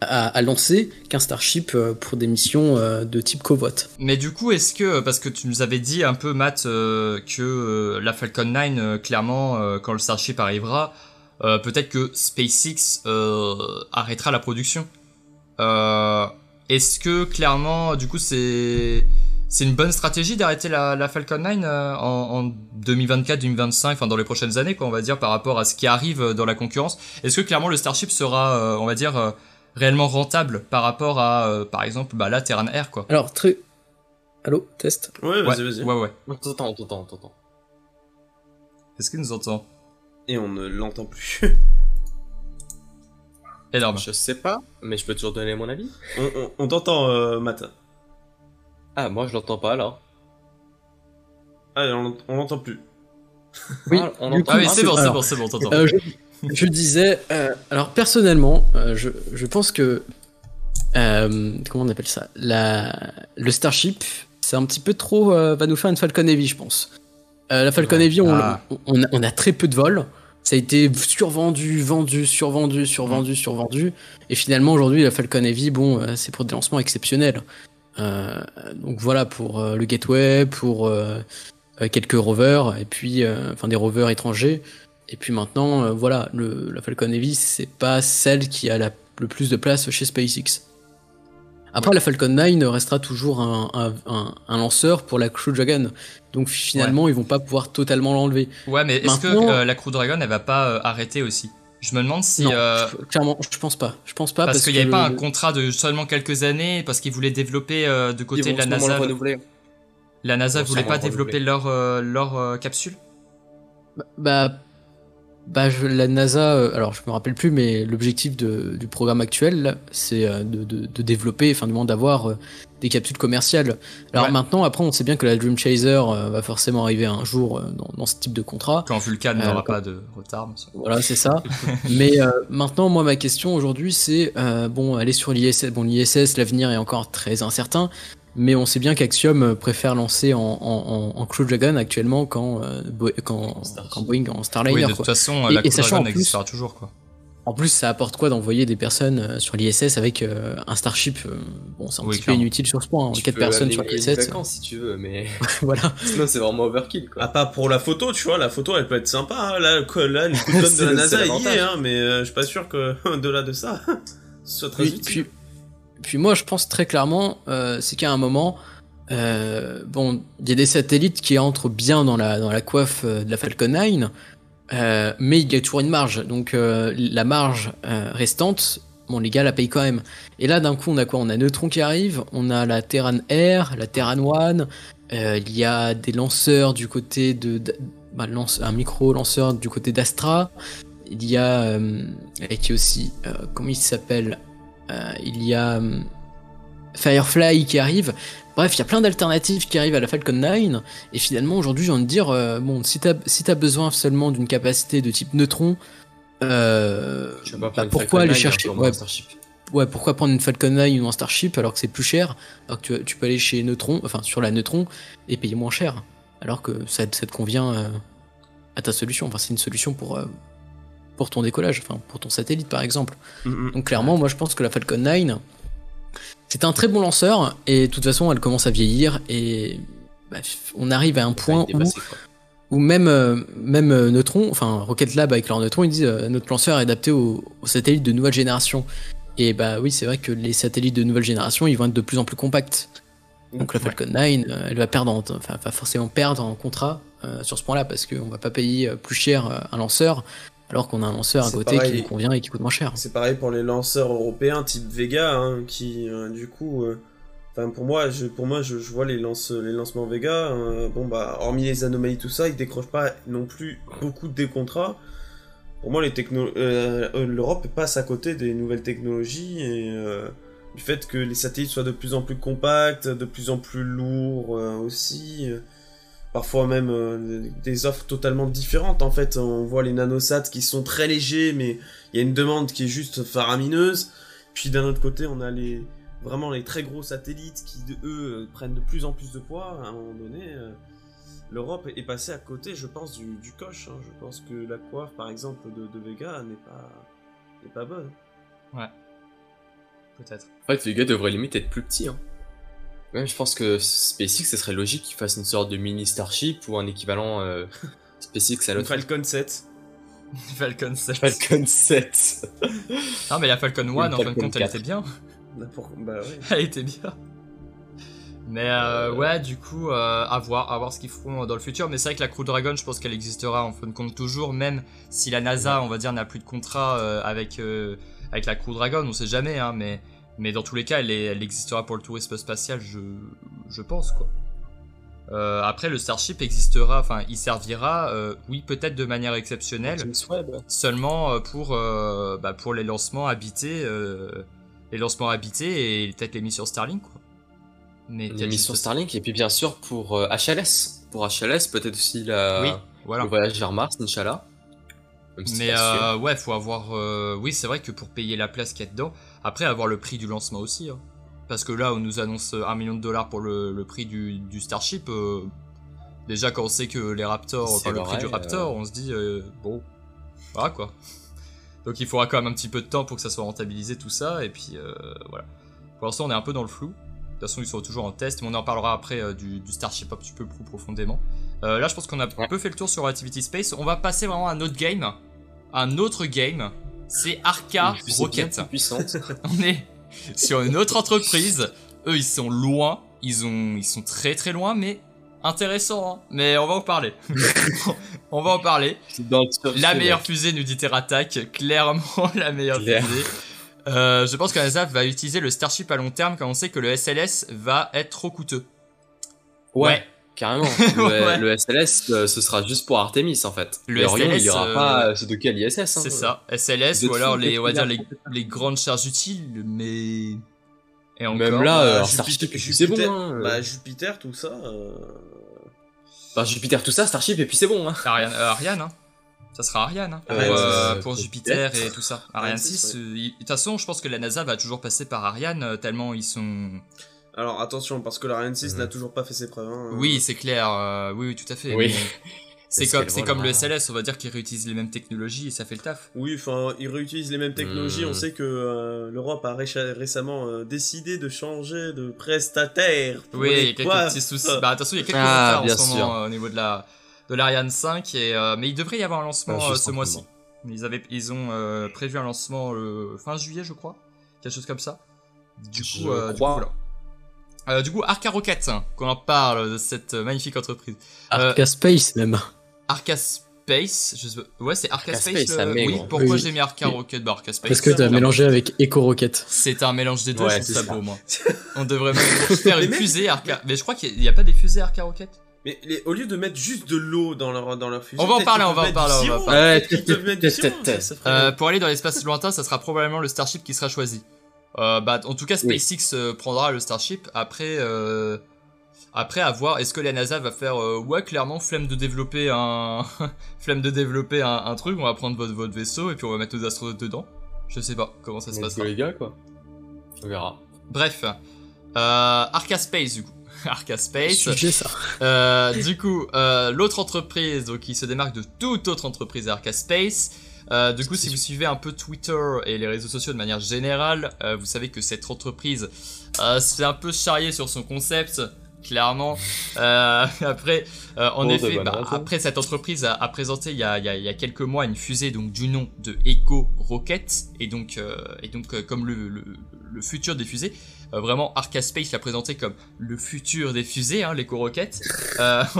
à, lancer qu'un Starship euh, pour des missions euh, de type covote. Mais du coup, est-ce que, parce que tu nous avais dit un peu, Matt, euh, que la Falcon 9, euh, clairement, quand le Starship arrivera, peut-être que SpaceX arrêtera la production. Est-ce que, clairement, du coup, c'est c'est une bonne stratégie d'arrêter la, la Falcon 9 euh, en, en 2024-2025, enfin dans les prochaines années, quoi, on va dire, par rapport à ce qui arrive euh, dans la concurrence Est-ce que, clairement, le Starship sera, euh, on va dire, euh, réellement rentable par rapport à, euh, par exemple, bah, la Terran Air, quoi? Alors très, allô, test? Ouais, vas-y, ouais, vas-y. ouais, ouais. On t'entend, on t'entend, on t'entend. Est-ce qu'il nous entend? Et on ne l'entend plus. Énorme. Je sais pas, mais je peux toujours donner mon avis. on on- on t'entend, euh, Matt. Ah, moi je l'entends pas là. Ah, on l'ent- on l'entend plus. Oui, Ah, on du entend Ah oui, c'est bon, c'est bon, c'est bon, t'entends. Euh, je, je disais, euh, alors personnellement, euh, je, je pense que euh, comment on appelle ça, la, le Starship, c'est un petit peu trop, euh, va nous faire une Falcon Heavy, je pense. Euh, la Falcon Heavy, on, Ah. on, a, on a très peu de vols. Ça a été survendu, vendu, survendu, survendu, survendu. Et finalement, aujourd'hui, la Falcon Heavy, bon, euh, c'est pour des lancements exceptionnels. Euh, donc voilà, pour euh, le Gateway, pour euh, quelques rovers, et puis, enfin, des rovers étrangers. Et puis maintenant, voilà, le, la Falcon Heavy, c'est pas celle qui a la- le plus de place chez SpaceX. Après, la Falcon 9 restera toujours un, un- un- un lanceur pour la Crew Dragon. Donc finalement, ils vont pas pouvoir totalement l'enlever. Ouais, mais est-ce que euh, la Crew Dragon, elle va pas euh, arrêter aussi? Je me demande si... non, euh, clairement, je pense pas. Je pense pas parce parce, qu'il n'y avait que pas un contrat de seulement quelques années, parce qu'ils voulaient développer euh, de côté de la NASA. La NASA Ils vont voulait pas développer leur, euh, leur euh, capsule? Bah, bah je- la NASA, euh, alors je me rappelle plus, mais l'objectif du programme actuel, c'est euh, de, de- de développer, enfin du moins d'avoir euh, des capsules commerciales. Alors Ouais. maintenant, après, on sait bien que la Dream Chaser va forcément arriver un jour dans, dans ce type de contrat. Quand Vulcan n'aura quand- pas de retard. monsieur. Voilà, c'est ça. Mais maintenant, moi, ma question aujourd'hui, c'est bon, aller sur l'ISS. Bon, l'ISS, l'avenir est encore très incertain, mais on sait bien qu'Axiom euh, préfère lancer en, en, en, en Crew Dragon actuellement quand, euh, Bo- quand Boeing en Starliner. Oui, de quoi. toute façon, Et- la et Crew Dragon en plus- existera toujours, quoi. En plus, ça apporte quoi d'envoyer des personnes euh, sur l'ISS avec euh, un Starship Bon, c'est un Oui, petit peu inutile sur ce point. hein. Tu 4 peux personnes sur l'ISS. de si tu veux, mais voilà. sinon c'est vraiment overkill quoi. Ah, pas pour la photo, tu vois, la photo elle peut être sympa, hein. là, quoi, là, une coutonne de la NASA il y est, hein, mais euh, je suis pas sûr que, au-delà de ça, ce soit très Puis, utile. puis, puis moi, je pense très clairement, euh, c'est qu'à un moment, euh, bon, il y a des satellites qui entrent bien dans la, dans la coiffe euh, de la Falcon 9, euh, mais il y a toujours une marge. Donc la marge restante, bon, les gars la payent quand même. Et là, d'un coup, on a quoi? On a Neutron qui arrive, on a la Terran Air, la Terran One, il y a des lanceurs du côté de... bah, lance- un micro-lanceur du côté d'Astra. Il y a... et qui aussi... comment il s'appelle? Il y a euh, Firefly qui arrive. Bref, il y a plein d'alternatives qui arrivent à la Falcon 9. Et finalement, aujourd'hui, j'ai envie de dire, euh, bon, si t'as si t'as besoin seulement d'une capacité de type neutron, euh, pas, bah, pourquoi aller chercher ouais, ouais, pourquoi prendre une Falcon 9 ou un Starship alors que c'est plus cher Alors que tu, tu peux aller chez Neutron, enfin sur la Neutron, et payer moins cher. Alors que ça, ça te convient euh, à ta solution. Enfin, c'est une solution pour, euh, pour ton décollage, enfin pour ton satellite par exemple. Mm, mm. Donc clairement, moi je pense que la Falcon 9, c'est un très bon lanceur, et de toute façon, elle commence à vieillir, et bah, on arrive à un point où, Dépassé, quoi. où même, euh, même euh, Neutron, enfin Rocket Lab avec leur Neutron, ils disent euh, notre lanceur est adapté aux, aux satellites de nouvelle génération. Et bah oui, c'est vrai que les satellites de nouvelle génération, ils vont être de plus en plus compacts. Donc la Falcon 9, euh, elle va perdre, en- enfin va forcément perdre en contrat euh, sur ce point-là parce qu'on va pas payer plus cher un lanceur alors qu'on a un lanceur à côté pareil. qui nous convient et qui coûte moins cher. C'est pareil pour les lanceurs européens type Vega, hein, qui euh, du coup, euh, pour moi, je, pour moi, je, je vois les lance, les lancements Vega. euh, bon bah, hormis les anomalies tout ça, ils décrochent pas non plus beaucoup de contrats. Pour moi, les techno, euh, l'Europe passe à côté des nouvelles technologies et du fait que les satellites soient de plus en plus compacts, de plus en plus lourds aussi. Parfois même euh, des offres totalement différentes en fait. On voit les nanosats qui sont très légers, mais il y a une demande qui est juste faramineuse. Puis d'un autre côté, on a les vraiment les très gros satellites qui, eux, euh, prennent de plus en plus de poids. À un moment donné, euh, l'Europe est passée à côté, je pense, du, du coche. hein. Je pense que la coiffe, par exemple, de, de Vega n'est pas, n'est pas bonne. Peut-être. En fait, les gars devraient limite être plus petits. Hein. Même, je pense que SpaceX, ce serait logique qu'ils fassent une sorte de mini Starship ou un équivalent euh, SpaceX à l'autre. Falcon 7. Falcon 7. Falcon 7. Non, mais la Falcon 1, en fin de compte, elle 4. était bien. N'importe- Bah ouais. Elle était bien. Mais euh, ouais, du coup, euh, à voir, à voir ce qu'ils feront dans le futur. Mais c'est vrai que la Crew Dragon, je pense qu'elle existera en fin de compte toujours, même si la NASA, on va dire, n'a plus de contrat euh, avec, euh, avec la Crew Dragon, on sait jamais, hein, mais, mais dans tous les cas, elle, est- elle existera pour le tourisme spatial, je, je pense, quoi. Euh, après, le Starship existera, enfin, il servira, euh, oui, peut-être de manière exceptionnelle, seulement euh, pour, euh, bah, pour les lancements habités, euh, les lancements habités et peut-être les missions Starlink, quoi. Mais Les missions Starlink et puis bien sûr pour euh, HLS. Pour HLS, peut-être aussi la... Oui, voilà. le voyage vers Mars, Inch'Allah. Mais euh, ouais, faut avoir. euh, Oui, c'est vrai que pour payer la place qu'il y a dedans, après avoir le prix du lancement aussi. hein. Parce que là, on nous annonce euh, un million de dollars pour le, le prix du, du Starship. euh, déjà, quand on sait que les Raptors, enfin, le prix du Raptor, euh. on se dit euh, bon, voilà quoi. Donc il faudra quand même un petit peu de temps pour que ça soit rentabilisé tout ça. Et puis euh, voilà. Pour l'instant, on est un peu dans le flou. De toute façon, ils sont toujours en test, mais on en parlera après euh, du, du Starship un petit peu plus profondément. Euh, là, je pense qu'on a un Ouais. peu fait le tour sur Relativity Space. On va passer vraiment à un autre game. Un autre game, c'est Arca Rocket. puissante. On est sur une autre entreprise. Eux, ils sont loin. Ils, ont, ils sont très très loin, mais intéressant. hein. Mais on va en parler. on va en parler. Dans La meilleure mec. fusée, nous dit Terratac. Clairement, la meilleure Claire. fusée. Euh, je pense que la NASA va utiliser le Starship à long terme quand on sait que le SLS va être trop coûteux. Ouais, carrément. Le, Ouais. le SLS, euh, ce sera juste pour Artemis en fait. Le Orion, SLS, il y aura euh, pas euh, ceux de quel ISS. Hein, C'est ça, SLS ou alors les, de on va tout, dire de les, tout. les grandes charges utiles, mais et encore. Même là, euh, Starship, Jupiter- et puis c'est bon. Jupiter- Hein, euh. Bah Jupiter, tout ça. euh, Bah, Jupiter, tout ça, Starship, et puis c'est bon. Hein. Ariane, euh, Ariane, hein. Ça sera Ariane hein, pour, Ariane, euh, pour Jupiter et tout ça. Ariane Ariane 6, 6, euh, il- de toute façon, je pense que la NASA va toujours passer par Ariane tellement ils sont. Alors attention, parce que l'Ariane 6 Mhm. n'a toujours pas fait ses preuves. hein. Oui, c'est clair. euh, oui, oui, tout à fait. Oui. C'est comme, c'est le SLS, on va dire qu'ils réutilisent les mêmes technologies et ça fait le taf. Oui, enfin, ils réutilisent les mêmes technologies. On sait que euh, l'Europe a récemment euh, décidé de changer de prestataire. pour Oui, il y a quelques coiffes. petits soucis. Bah, attention, il y a quelques Ah, retards en ce moment euh, au niveau de la de l'Ariane 5, et, euh, mais il devrait y avoir un lancement Ah, euh, ce mois-ci. Ils, avaient, ils ont euh, prévu un lancement le fin juillet, je crois. Quelque chose comme ça. Du coup, Je euh, du coup, voilà. Euh, du coup, Arca Rocket, hein, qu'on en parle de cette magnifique entreprise. Euh, Arca Space même. Arca Space, je sais pas- ouais, c'est Arca, Arca Space. Space, le- Oui, pourquoi Oui. j'ai mis Arca Rocket? Bah, Arca Space. Parce que t'as mélangé avec Eco Rocket. C'est un mélange des deux, Ouais, je trouve c'est ça ça. beau, moi. On devrait même faire une fusée Arca. Mais je crois qu'il n'y a, pas des fusées Arca Rocket? Mais les- au lieu de mettre juste de l'eau dans leur, dans leur fusée, On va en parler, on va en parler, on va sirop, parler. pour aller dans l'espace lointain, ça sera probablement le Starship qui sera choisi. Euh, bah, en tout cas. SpaceX euh, prendra le Starship. Après, euh, après à voir, est-ce que la NASA va faire euh, ouais, clairement flemme de développer un, flemme de développer un, un truc. On va prendre votre, votre vaisseau et puis on va mettre nos astronautes dedans. Je sais pas comment ça se go, les gars, quoi. On verra. Bref, euh, Arca Space du coup. Arca Space. Ça. Euh, du coup, euh, l'autre entreprise donc, qui se démarque de toute autre entreprise Arca Space. Euh, du coup, si vous suivez un peu Twitter et les réseaux sociaux de manière générale, euh, vous savez que cette entreprise euh, se fait un peu charrier sur son concept, clairement. Après, en effet, bah, après cette entreprise a, a présenté il y a, il y a- il y a quelques mois une fusée donc du nom de Echo Rocket et donc et donc comme le, le, le futur des fusées. vraiment, Arca Space l'a présenté comme le futur des fusées, hein, l'Echo Rocket. Euh,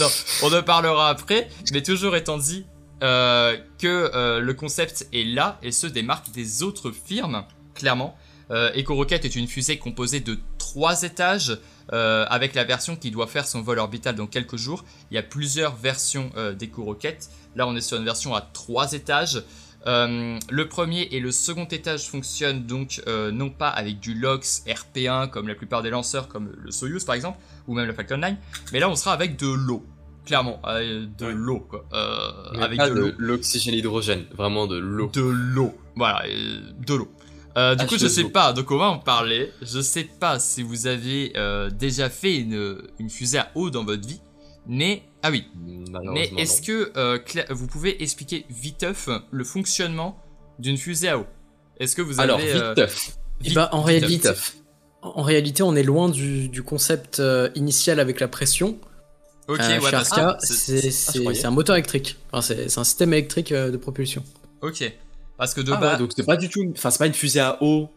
non, on en parlera après, mais toujours étant dit euh, que euh, le concept est là et se démarque des autres firmes, clairement. Euh, Echo Rocket est une fusée composée de trois étages, euh, avec la version qui doit faire son vol orbital dans quelques jours. Il y a plusieurs versions d'Echo Rocket. Là, on est sur une version à trois étages. Le premier et le second étage fonctionnent donc non pas avec du LOX RP1 comme la plupart des lanceurs, comme le Soyuz par exemple, ou même le Falcon 9, mais là on sera avec de l'eau, clairement, euh, de Ouais. l'eau quoi, Euh, avec pas de de l'eau, l'oxygène hydrogène, vraiment de l'eau. de l'eau, voilà, euh, de l'eau. Euh, du coup, je H2O. sais pas, donc on va en parler. Je sais pas si vous avez euh, déjà fait une, une fusée à eau dans votre vie, mais ah oui, mais est-ce que euh, vous pouvez expliquer viteuf le fonctionnement d'une fusée à eau? Est-ce que vous avez Alors, euh, vite bah, en vite- réalité, en réalité, on est loin du, du concept euh, initial avec la pression. Ok, Euh, ouais, que c'est- c'est je c'est- croyais. c'est un moteur électrique. Enfin, c'est c'est un système électrique euh, de propulsion. ok, parce que de Ah base, ouais, donc c'est pas du tout. Enfin, c'est pas une fusée à eau,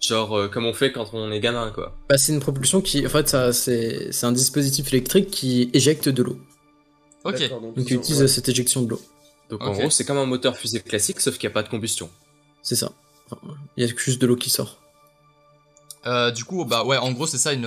genre euh, comme on fait quand on est gamin, quoi. Bah, c'est une propulsion qui, en fait, ça, c'est c'est un dispositif électrique qui éjecte de l'eau. ok, D'accord, Donc, il ont- utilise ouais. cette éjection de l'eau. Donc en gros, c'est comme un moteur fusée classique, sauf qu'il n'y a pas de combustion. C'est ça. Enfin, Il y a juste de l'eau qui sort. Euh, du coup, bah ouais, en gros, c'est ça une,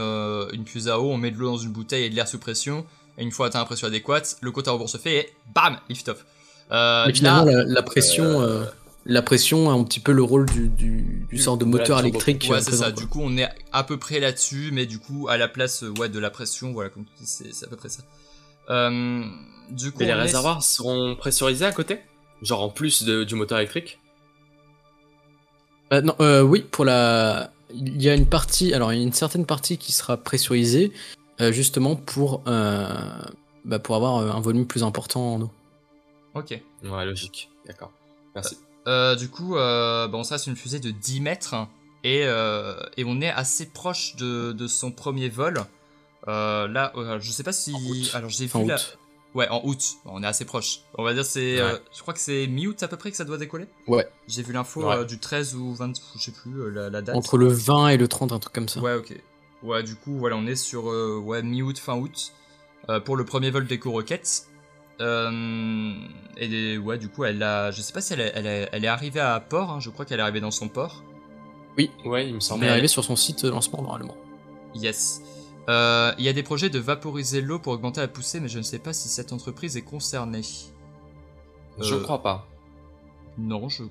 une fusée à eau. On met de l'eau dans une bouteille et de l'air sous pression. Et une fois atteint la pression adéquate, le compte à rebours se fait et bam, lift off. Euh, Mais finalement, là, la, la pression, euh, la pression a un petit peu le rôle du, du, du sort de moteur électrique. ouais, euh, c'est présent, ça. quoi. Du coup, on est à peu près là-dessus, mais du coup, à la place, euh, ouais, de la pression, voilà, comme tu dis, c'est c'est à peu près ça. Euh, du coup, Mais les est- réservoirs seront pressurisés à côté? Genre en plus de- du moteur électrique? Euh, non, euh, oui, pour la, il y a une partie, alors il y a une certaine partie qui sera pressurisée, euh, justement pour, euh, bah, pour avoir euh, un volume plus important en eau. Ok. Ouais, logique. D'accord. Merci. Euh, du coup, euh, bon, ça c'est une fusée de 10 mètres et, euh, et on est assez proche de, de son premier vol. Euh, là, euh, je sais pas si. En août. Alors j'ai vu En la-. Ouais, en août. On est assez proche. On va dire c'est. Ouais. euh, je crois que c'est mi-août à peu près que ça doit décoller. Ouais. J'ai vu l'info Ouais. euh, du 13 ou 20, je sais plus euh, la, la date. Entre le 20 et le 30, un truc comme ça. Ouais, ok. Ouais, du coup, voilà, on est sur euh, ouais, mi-août, fin août euh, pour le premier vol d'Echo Rocket. Euh, et des- ouais, du coup, elle a. Je sais pas si elle, est- elle, est- elle est arrivée à port, hein, je crois qu'elle est arrivée dans son port. Ouais, il me semble. est Mais- arrivé sur son site lancement normalement. Yes. Euh, Il y a des projets de vaporiser l'eau pour augmenter la poussée, mais je ne sais pas si cette entreprise est concernée. Je Euh, crois pas. Non, je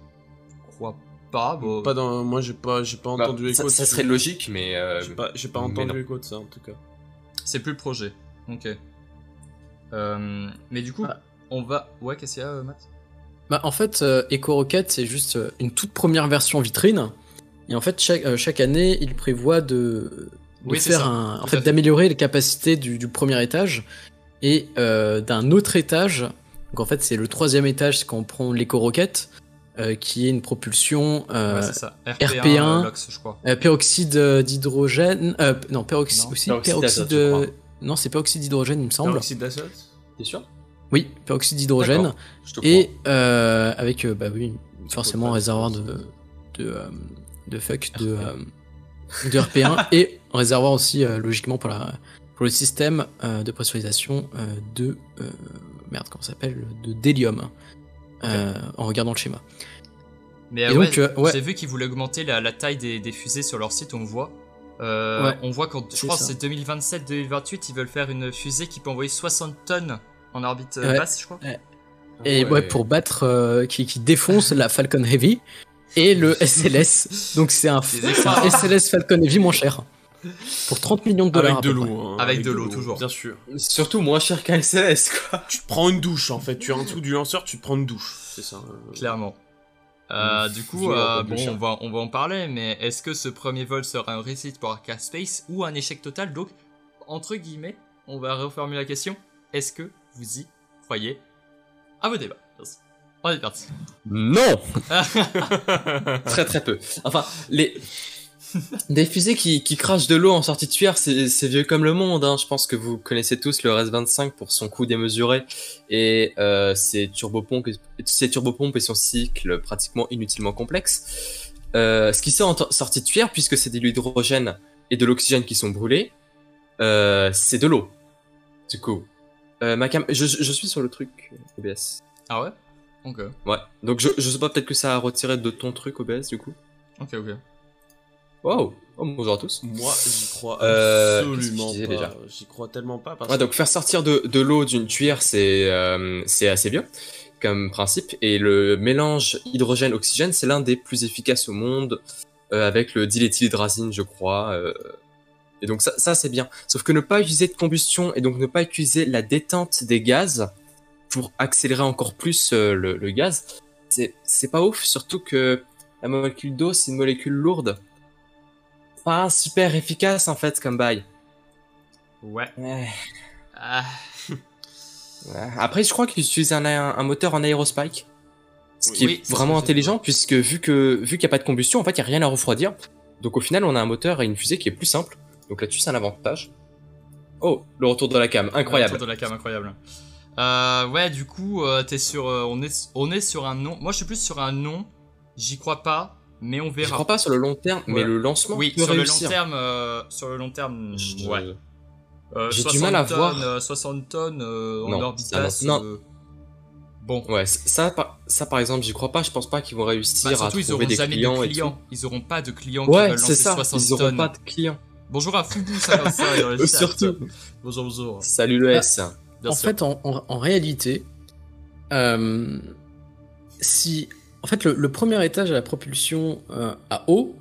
crois pas. Bon, Pas dans, moi j'ai pas, j'ai pas Bah, entendu ça, écho. ça dessus. serait logique, mais. euh, J'ai pas, j'ai pas entendu écho de ça en tout cas. C'est plus le projet. Ok. Euh, mais du coup, Ah. on va. Ouais, qu'est-ce qu'il y a, euh, Matt? Bah, en fait, euh, Echo Rocket, c'est juste euh, une toute première version vitrine. Et en fait, chaque, euh, chaque année, il prévoit de, de Oui, faire ça. un, en fait, fait. d'améliorer les capacités du, du premier étage et euh, d'un autre étage. Donc en fait, c'est le troisième étage quand on prend l'Echo Rocket, euh, qui est une propulsion euh, Ouais, c'est ça. RP1, RP1, euh, LOX, je crois. euh, peroxyde euh, d'hydrogène. euh, non, peroxyde Non, aussi. peroxyde non, c'est peroxyde d'hydrogène, il me semble. Peroxyde d'azote T'es sûr? Oui, peroxyde d'hydrogène. Et euh, avec, euh, bah oui, forcément un de réservoir de, de, euh, de fuck, de, euh, de RP1, et un réservoir aussi, euh, logiquement, pour, la, pour le système euh, de pressurisation euh, de. euh, merde, comment ça s'appelle? De d'hélium, euh, en regardant le schéma. Mais euh, ouais, euh, ouais. j'ai vu qu'ils voulaient augmenter la, la taille des, des fusées sur leur site, on le voit. Euh, Ouais, on voit quand je crois c'est 2027-2028, ils veulent faire une fusée qui peut envoyer 60 tonnes en orbite euh, Ouais. basse, je crois. Et ouais, pour battre, euh, qui, qui défonce la Falcon Heavy et le SLS. Donc c'est un, SLS Falcon Heavy moins cher. Pour 30 millions de dollars. Avec à de l'eau. hein, Avec de l'eau, toujours. Bien sûr. Surtout moins cher qu'un SLS, quoi. Tu te prends une douche en fait. Tu es en dessous du lanceur, tu te prends une douche. C'est ça. euh, Clairement. Euh, du coup, euh, bon, on va, on va en parler, mais est-ce que ce premier vol sera un réussite pour Arca Space ou un échec total? Donc, entre guillemets, on va reformuler la question. Est-ce que vous y croyez? À vos débats. Merci. On est parti. Non Très très peu. Enfin, les... Des fusées qui, qui crachent de l'eau en sortie de tuyère, c'est vieux comme le monde. Hein. Je pense que vous connaissez tous le RS-25 pour son coût démesuré et euh, ses, turbopompes, et- ses turbopompes et son cycle pratiquement inutilement complexe. Euh, ce qui sort en sortie de tuyère, puisque c'est de l'hydrogène et de l'oxygène qui sont brûlés, euh, c'est de l'eau. Du coup, euh, ma cam je, je suis sur le truc euh, OBS. Ah ouais? Ok. Ouais. Donc je, je sais pas, peut-être que ça a retiré de ton truc OBS du coup. Ok, ok. Wow. Oh, bonjour à tous. Moi, j'y crois Euh, absolument disais pas. J'y crois tellement pas parce Ouais, donc faire sortir de, de l'eau d'une tuyère, c'est euh, assez bien comme principe. Et le mélange hydrogène-oxygène, c'est l'un des plus efficaces au monde, euh, avec le diléthylhydrazine, je crois. et donc ça, ça c'est bien. Sauf que ne pas utiliser de combustion et donc ne pas utiliser la détente des gaz pour accélérer encore plus le, le gaz, c'est c'est pas ouf. Surtout que la molécule d'eau, c'est une molécule lourde. Pas super efficace en fait comme bail. Ouais. Ouais. Ah, Ouais. Après, je crois qu'ils utilisent un, un, un moteur en aérospike. Ce qui Oui, est vraiment intelligent, puisque vu que vu qu'il n'y a pas de combustion, en fait, il n'y a rien à refroidir. Donc au final, on a un moteur et une fusée qui est plus simple. Donc là-dessus, c'est un avantage. Oh, le retour de la cam, incroyable. Retour de la cam, incroyable. Euh, ouais, du coup, euh, t'es sur, euh, on est, on est sur un nom. Moi, je suis plus sur un nom. J'y crois pas, mais on Je verra. crois pas sur le long terme, mais le lancement Oui, peut sur réussir. le long terme, euh, sur le long terme, Je- ouais. Euh, J'ai du 60 mal à tonnes, voir. euh, 60 tonnes euh, en Non, orbitas. non. euh, Bon. Ouais, ça, par- ça par exemple, j'y crois pas. Je pense pas qu'ils vont réussir Bah, surtout, à ils trouver des jamais clients de et clients. tout. Ils auront pas de clients qui Ouais, veulent c'est lancer ça. 60 Ils auront tonnes. pas de clients. Bonjour à Foubou, ça va ça. Surtout. Bonjour, bonjour. Salut le Ah. S. Bien en sûr. fait, en, en- en réalité, euh, si en fait le, le premier étage à la propulsion euh, à eau,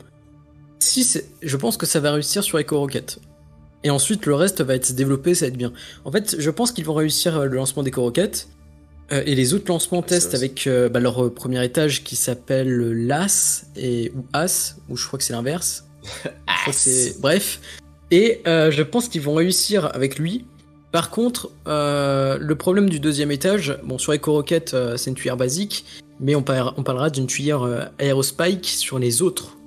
si je pense que ça va réussir sur Echo Rocket. Et ensuite, le reste va être développé, ça va être bien. En fait, je pense qu'ils vont réussir euh, le lancement d'Echo Rocket. euh, et les autres lancements Ouais, testent avec euh, bah, leur premier étage qui s'appelle l'AS et ou AS ou je crois que c'est l'inverse. Bref. Et je pense qu'ils vont réussir avec lui. Par contre, le problème du deuxième étage, bon, sur Echo Rocket, c'est une tuyère basique, mais on, par- on parlera d'une tuyère euh, Aerospike sur les autres.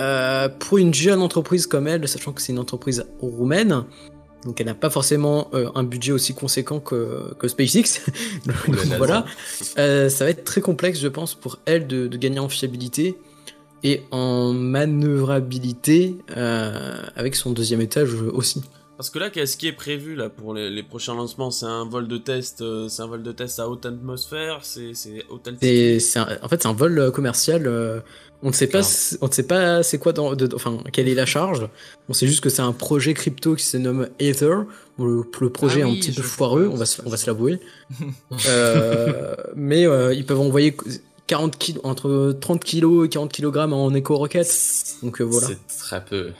Euh, pour une jeune entreprise comme elle, sachant que c'est une entreprise roumaine, donc elle n'a pas forcément euh, un budget aussi conséquent que, que SpaceX, donc voilà, euh, ça va être très complexe, je pense, pour elle de, de gagner en fiabilité et en manœuvrabilité avec son deuxième étage aussi. Parce que là, qu'est-ce qui est prévu là pour les, les prochains lancements? C'est un vol de test, euh, c'est un vol de test à haute atmosphère, c'est c'est haute altitude. C'est, en fait, c'est un vol euh, commercial. euh, on ne sait pas, c- on ne sait pas c'est quoi, dans, de- enfin, quelle est la charge. On sait juste que c'est un projet crypto qui se nomme Ether. Bon, le, le projet Ah est un petit peu foireux, on va, se, on va se l'avouer. Euh, mais euh, ils peuvent envoyer 40 kilos, entre 30 kilos et 40 kg en éco rocket. Donc euh, voilà. C'est très peu.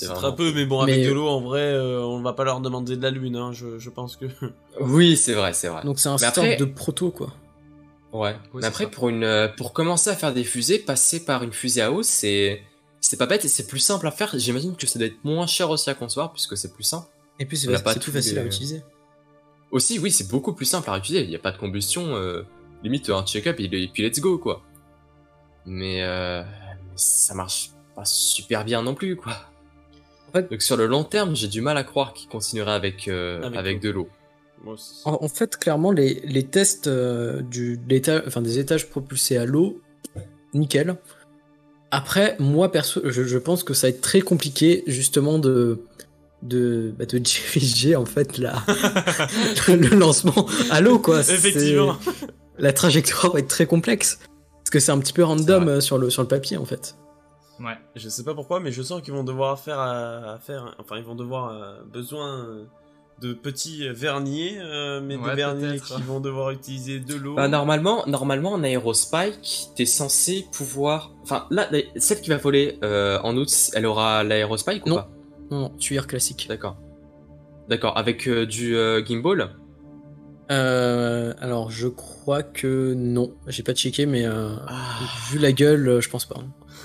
C'est vraiment très peu, mais bon, avec Mais- de l'eau, en vrai, euh, on va pas leur demander de la lune, hein, je, je pense que... Oui, c'est vrai, c'est vrai. Donc c'est un Mais après- de proto quoi. Ouais. Oui, Mais c'est après, ça. pour une, euh, pour commencer à faire des fusées, passer par une fusée à eau, c'est, c'est pas bête et c'est plus simple à faire. J'imagine que ça doit être moins cher aussi à concevoir puisque c'est plus simple. Et puis c'est, tous facile à utiliser. Aussi, oui, c'est beaucoup plus simple à réutiliser. Il n'y a pas de combustion. euh, limite, un check-up et, et puis let's go, quoi. Mais, euh, mais ça marche pas super bien non plus, quoi. En fait- Donc sur le long terme, j'ai du mal à croire qu'il continuerait avec, euh, Avec de l'eau. En, en fait, clairement, les, les tests euh, du, enfin, des étages propulsés à l'eau, nickel. Après, moi, perso, je, je pense que ça va être très compliqué, justement, de, de, bah, de diriger, en fait, la, le lancement à l'eau, quoi. Effectivement. La trajectoire va être très complexe. Parce que c'est un petit peu random euh, sur le, sur le papier, en fait. Ouais. Je sais pas pourquoi, mais je sens qu'ils vont devoir faire, à, à faire, enfin, ils vont devoir euh, besoin euh, de petits verniers, euh, mais Ouais, de verniers qui vont devoir utiliser de l'eau. Bah, normalement, normalement, en aérospike, t'es censé pouvoir. Enfin, là, celle qui va voler euh, en août, elle aura l'aérospike ou Non. pas? Non, non, tuyère classique. D'accord. D'accord. Avec euh, du euh, gimbal? Euh, alors, je crois que non. J'ai pas checké, mais euh, Ah, vu la gueule, euh, je pense pas.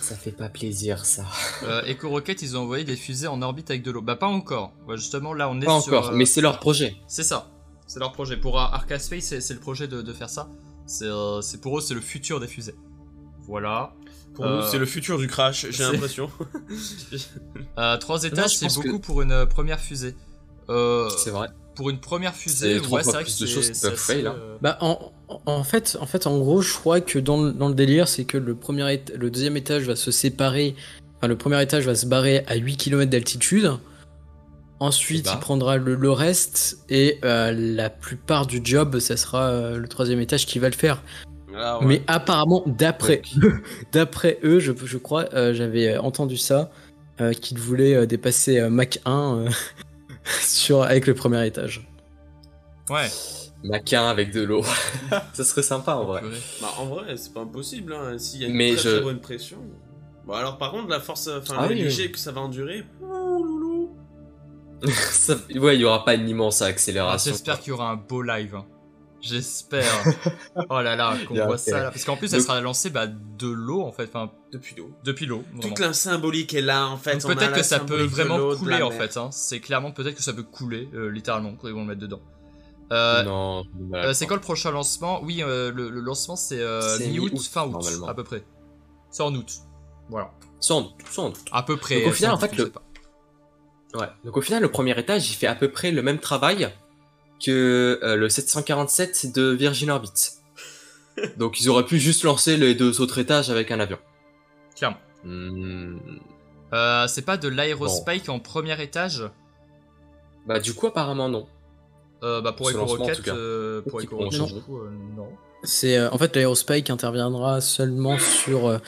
Ça fait pas plaisir ça. Euh, Echo Rocket, ils ont envoyé des fusées en orbite avec de l'eau. Bah pas encore. Ouais, justement, là on est Pas sur. encore, euh, mais c'est leur projet. C'est ça. C'est leur projet. Pour Ar- Arca Space, c'est le projet de, de faire ça. C'est euh, c'est pour eux, c'est le futur des fusées. Voilà. Pour Euh, nous, c'est le futur du crash, j'ai l'impression. Euh, trois étages, c'est que- beaucoup pour une euh, première fusée. Euh, C'est vrai. Pour une première fusée, C'est ouais, vrai plus que de c'est- choses qui c'est peuvent assez, fail, hein. Bah, en, en fait, en fait, en gros, je crois que dans, le- dans le délire, c'est que le premier, le deuxième étage va se séparer. Enfin, le premier étage va se barrer à 8 km d'altitude. Ensuite, bah. il prendra le, le reste et euh, la plupart du job, ça sera euh, le troisième étage qui va le faire. Ah ouais. Mais apparemment, d'après d'après eux, je, je crois, euh, j'avais entendu ça, euh, qu'ils voulaient euh, dépasser euh, Mach 1 euh, sur, avec le premier étage. Ouais. Maquin avec de l'eau. ça serait sympa en vrai. Bah, en vrai, c'est pas impossible, hein. S'il y a une Mais très, je- très bonne pression. Bon, alors par contre, la force, enfin, Ah le oui, léger que ça va endurer. ouh, loulou. Ça- ouais, il y aura pas une immense Ah, accélération. J'espère qu'il y aura un beau live. hein. J'espère. oh là là, qu'on voit ça là. Parce qu'en plus, elle sera lancée bah, de l'eau en fait. Enfin, Depuis l'eau. depuis l'eau. Toute la symbolique est là, en fait. Peut-être que ça peut vraiment couler en fait. Hein. C'est clairement peut-être que ça peut couler, euh, littéralement, quand ils vont le mettre dedans. Euh, non, euh, c'est quand le prochain lancement? Oui, euh, le, le lancement c'est euh, mi-août, fin août, à peu près. C'est en août. Voilà. Sans doute, sans doute. À peu près. Donc, au final, en fait, le-. Ouais. Donc au final, le premier étage, il fait à peu près le même travail que euh, le 747 de Virgin Orbit. Donc ils auraient pu juste lancer les deux autres étages avec un avion. Clairement. Hmm. Euh, c'est pas de l'aérospike en premier étage? Bah du coup apparemment non. euh, bah pour Echo Rocket, tout cas. euh, pour Echo Rocket, changer. du coup, euh, non. C'est euh, en fait l'aérospike interviendra seulement sur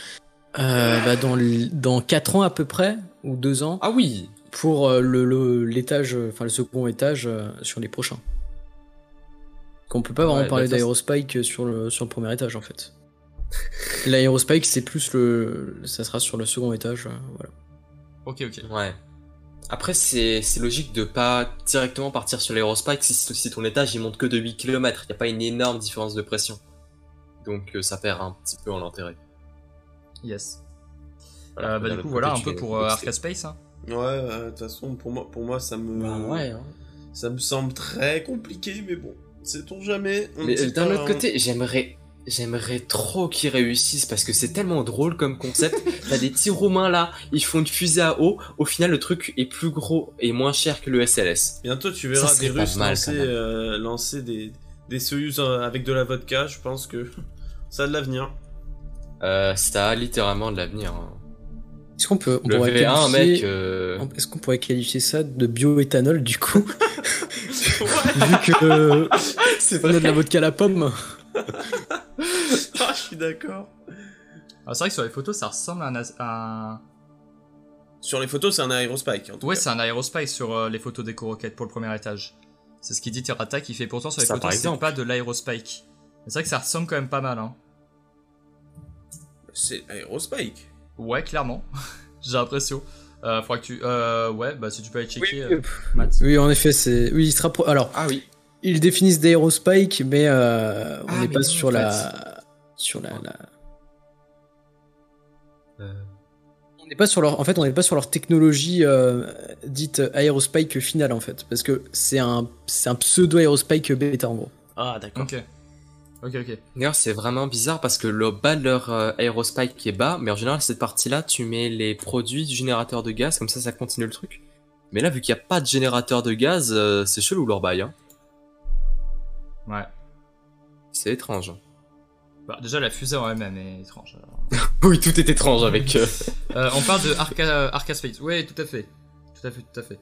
bah, dans l- dans 4 ans à peu près ou 2 ans Ah oui. pour euh, le le- l'étage enfin le second étage euh, sur les prochains. Qu'on peut pas vraiment Ouais, parler bah, d'aérospike sur le sur le premier étage en fait. L'aérospike c'est plus le ça sera sur le second étage euh, voilà. Ok, ok. Ouais. Après c'est c'est logique de pas directement partir sur l'aérospike si, si ton étage il monte que de 8 km. Il y a pas une énorme différence de pression. Donc euh, ça perd un petit peu en intérêt. Yes. Voilà, Euh, bah, du coup, voilà un peu pour euh, Arca Space. Hein. Ouais, euh, de toute façon, pour moi, pour moi, ça me. Bah ouais. hein. Ça me semble très compliqué, mais bon, sait-on jamais. on Mais euh, d'un pas, autre hein. côté, j'aimerais, j'aimerais trop qu'ils réussissent parce que c'est tellement drôle comme concept. T'as des petits Roumains là, ils font une fusée à eau. Au final, le truc est plus gros et moins cher que le SLS. Bientôt, tu verras des Russes mal, lancer, euh, lancer des, des Soyuz euh, avec de la vodka. Je pense que ça a de l'avenir. Euh, ça a littéralement de l'avenir. hein. Est-ce qu'on peut on Le pourrait V1, qualifier- mec. euh, Est-ce qu'on pourrait qualifier ça de bioéthanol du coup? Vu que euh, c'est on a de la vodka à la pomme ah, je suis d'accord. Ah, c'est vrai que sur les photos, ça ressemble à un. as- à un- Sur les photos, c'est un aérospike. En tout Ouais, cas. c'est un aérospike sur euh, les photos d'Echo Rocket pour le premier étage. C'est ce qu'il dit Tirata qui fait pourtant sur les Ça, par photos, c'est exemple. pas de l'aérospike. Mais C'est vrai que ça ressemble quand même pas mal, hein. C'est aérospike. Ouais, clairement. J'ai l'impression. Euh, faudra que tu. Euh, ouais, bah si tu peux aller checker, Oui, euh, Matt. Oui, en effet, c'est. Oui, il se rappro- Alors, Ah oui. ils définissent d'aérospike, mais euh, on Ah, n'est mais pas non, sur la. Sur la. la- On n'est pas sur leur. En fait, on n'est pas sur leur technologie euh, dite aérospike finale, en fait. Parce que c'est un, c'est un pseudo aérospike bêta, en gros. Ah, d'accord. Ok. Ok, ok. D'ailleurs, c'est vraiment bizarre parce que le bas de leur euh, aérospike qui est bas, mais en général, cette partie-là, tu mets les produits du générateur de gaz, comme ça, ça continue le truc. Mais là, vu qu'il n'y a pas de générateur de gaz, euh, c'est chelou leur bail. Hein. Ouais. C'est étrange. Bah, déjà, la fusée en elle-même est étrange. alors. Oui, tout est étrange avec. euh, on parle de Arca, Arca Space. Ouais, tout à fait. Tout à fait, tout à fait.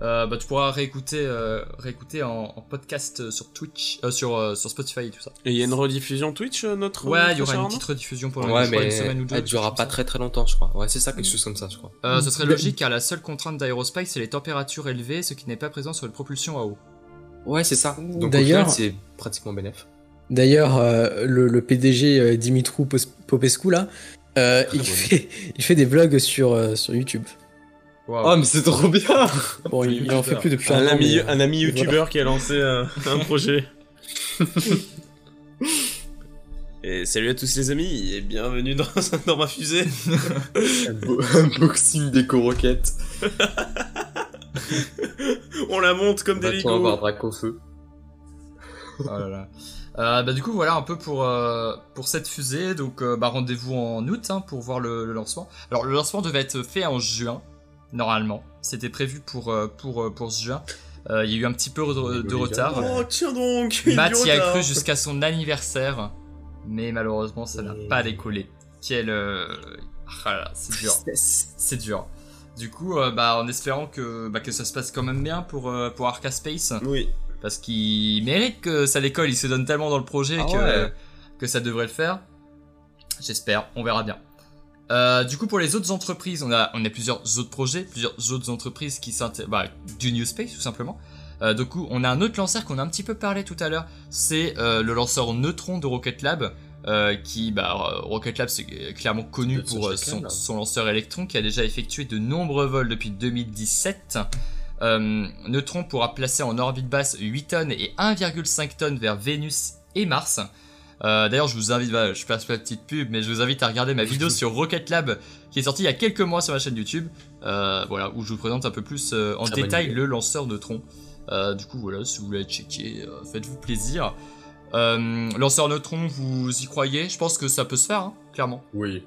Euh, bah, tu pourras réécouter, euh, réécouter en, en podcast sur Twitch, euh, sur, euh, sur Spotify et tout ça. Et il y a une rediffusion Twitch, euh, notre. Ouais, il y aura une petite rediffusion pour Ouais, mais une semaine ou deux. elle durera pas ça. très très longtemps, je crois. Ouais, c'est ça, quelque chose comme ça, je crois. Euh, ce serait logique car la seule contrainte d'Aerospace c'est les températures élevées, ce qui n'est pas présent sur une propulsion à eau. Ouais, c'est ça. Donc D'ailleurs- c'est pratiquement bénéf. D'ailleurs, euh, le, le PDG euh, Dimitrou Pos- Popescu, là, euh, il, bon. fait, il fait des vlogs sur, euh, sur YouTube. Waouh. Oh, mais c'est trop bien Bon, il, il en fait plus depuis un un an. ami, mais, un ami voilà. youtubeur qui a lancé euh, un projet. Et salut à tous les amis et bienvenue dans, dans ma fusée. Unboxing déco roquette. On la monte comme des On va voir Lego. Dracofeu. Oh là là. Euh, bah du coup voilà un peu pour euh, pour cette fusée donc euh, bah rendez-vous en août hein, pour voir le, le lancement. Alors le lancement devait être fait en juin normalement. C'était prévu pour euh, pour euh, pour ce juin. Euh, Il y a eu un petit peu de, de retard. Oh tiens donc. Matt y a cru jusqu'à son anniversaire, mais malheureusement ça n'a pas décollé. Quel euh, ah c'est dur. C'est dur. Du coup, euh, bah, en espérant que, bah, que ça se passe quand même bien pour, euh, pour Arca Space, Oui. parce qu'il mérite que ça décolle, il se donne tellement dans le projet Ah que, ouais. que ça devrait le faire. J'espère, on verra bien. Euh, du coup, pour les autres entreprises, on a, on a plusieurs autres projets, plusieurs autres entreprises qui s'intéressent, bah, du New Space tout simplement. Euh, du coup, on a un autre lanceur qu'on a un petit peu parlé tout à l'heure, c'est euh, le lanceur Neutron de Rocket Lab, qui, bah, Rocket Lab, c'est clairement connu pour son, là. son lanceur Electron, qui a déjà effectué de nombreux vols depuis 2017. Euh, Neutron pourra placer en orbite basse 8 tonnes et 1,5 tonnes vers Vénus et Mars. Euh, D'ailleurs, je vous invite, bah, je passe la petite pub, mais je vous invite à regarder ma vidéo sur Rocket Lab qui est sortie il y a quelques mois sur ma chaîne YouTube, euh, voilà, où je vous présente un peu plus euh, en détail le lanceur Neutron. Euh, du coup, voilà, si vous voulez checker, euh, faites-vous plaisir. Euh, lanceur Neutron, vous y croyez? Je pense que ça peut se faire, hein, clairement. Oui.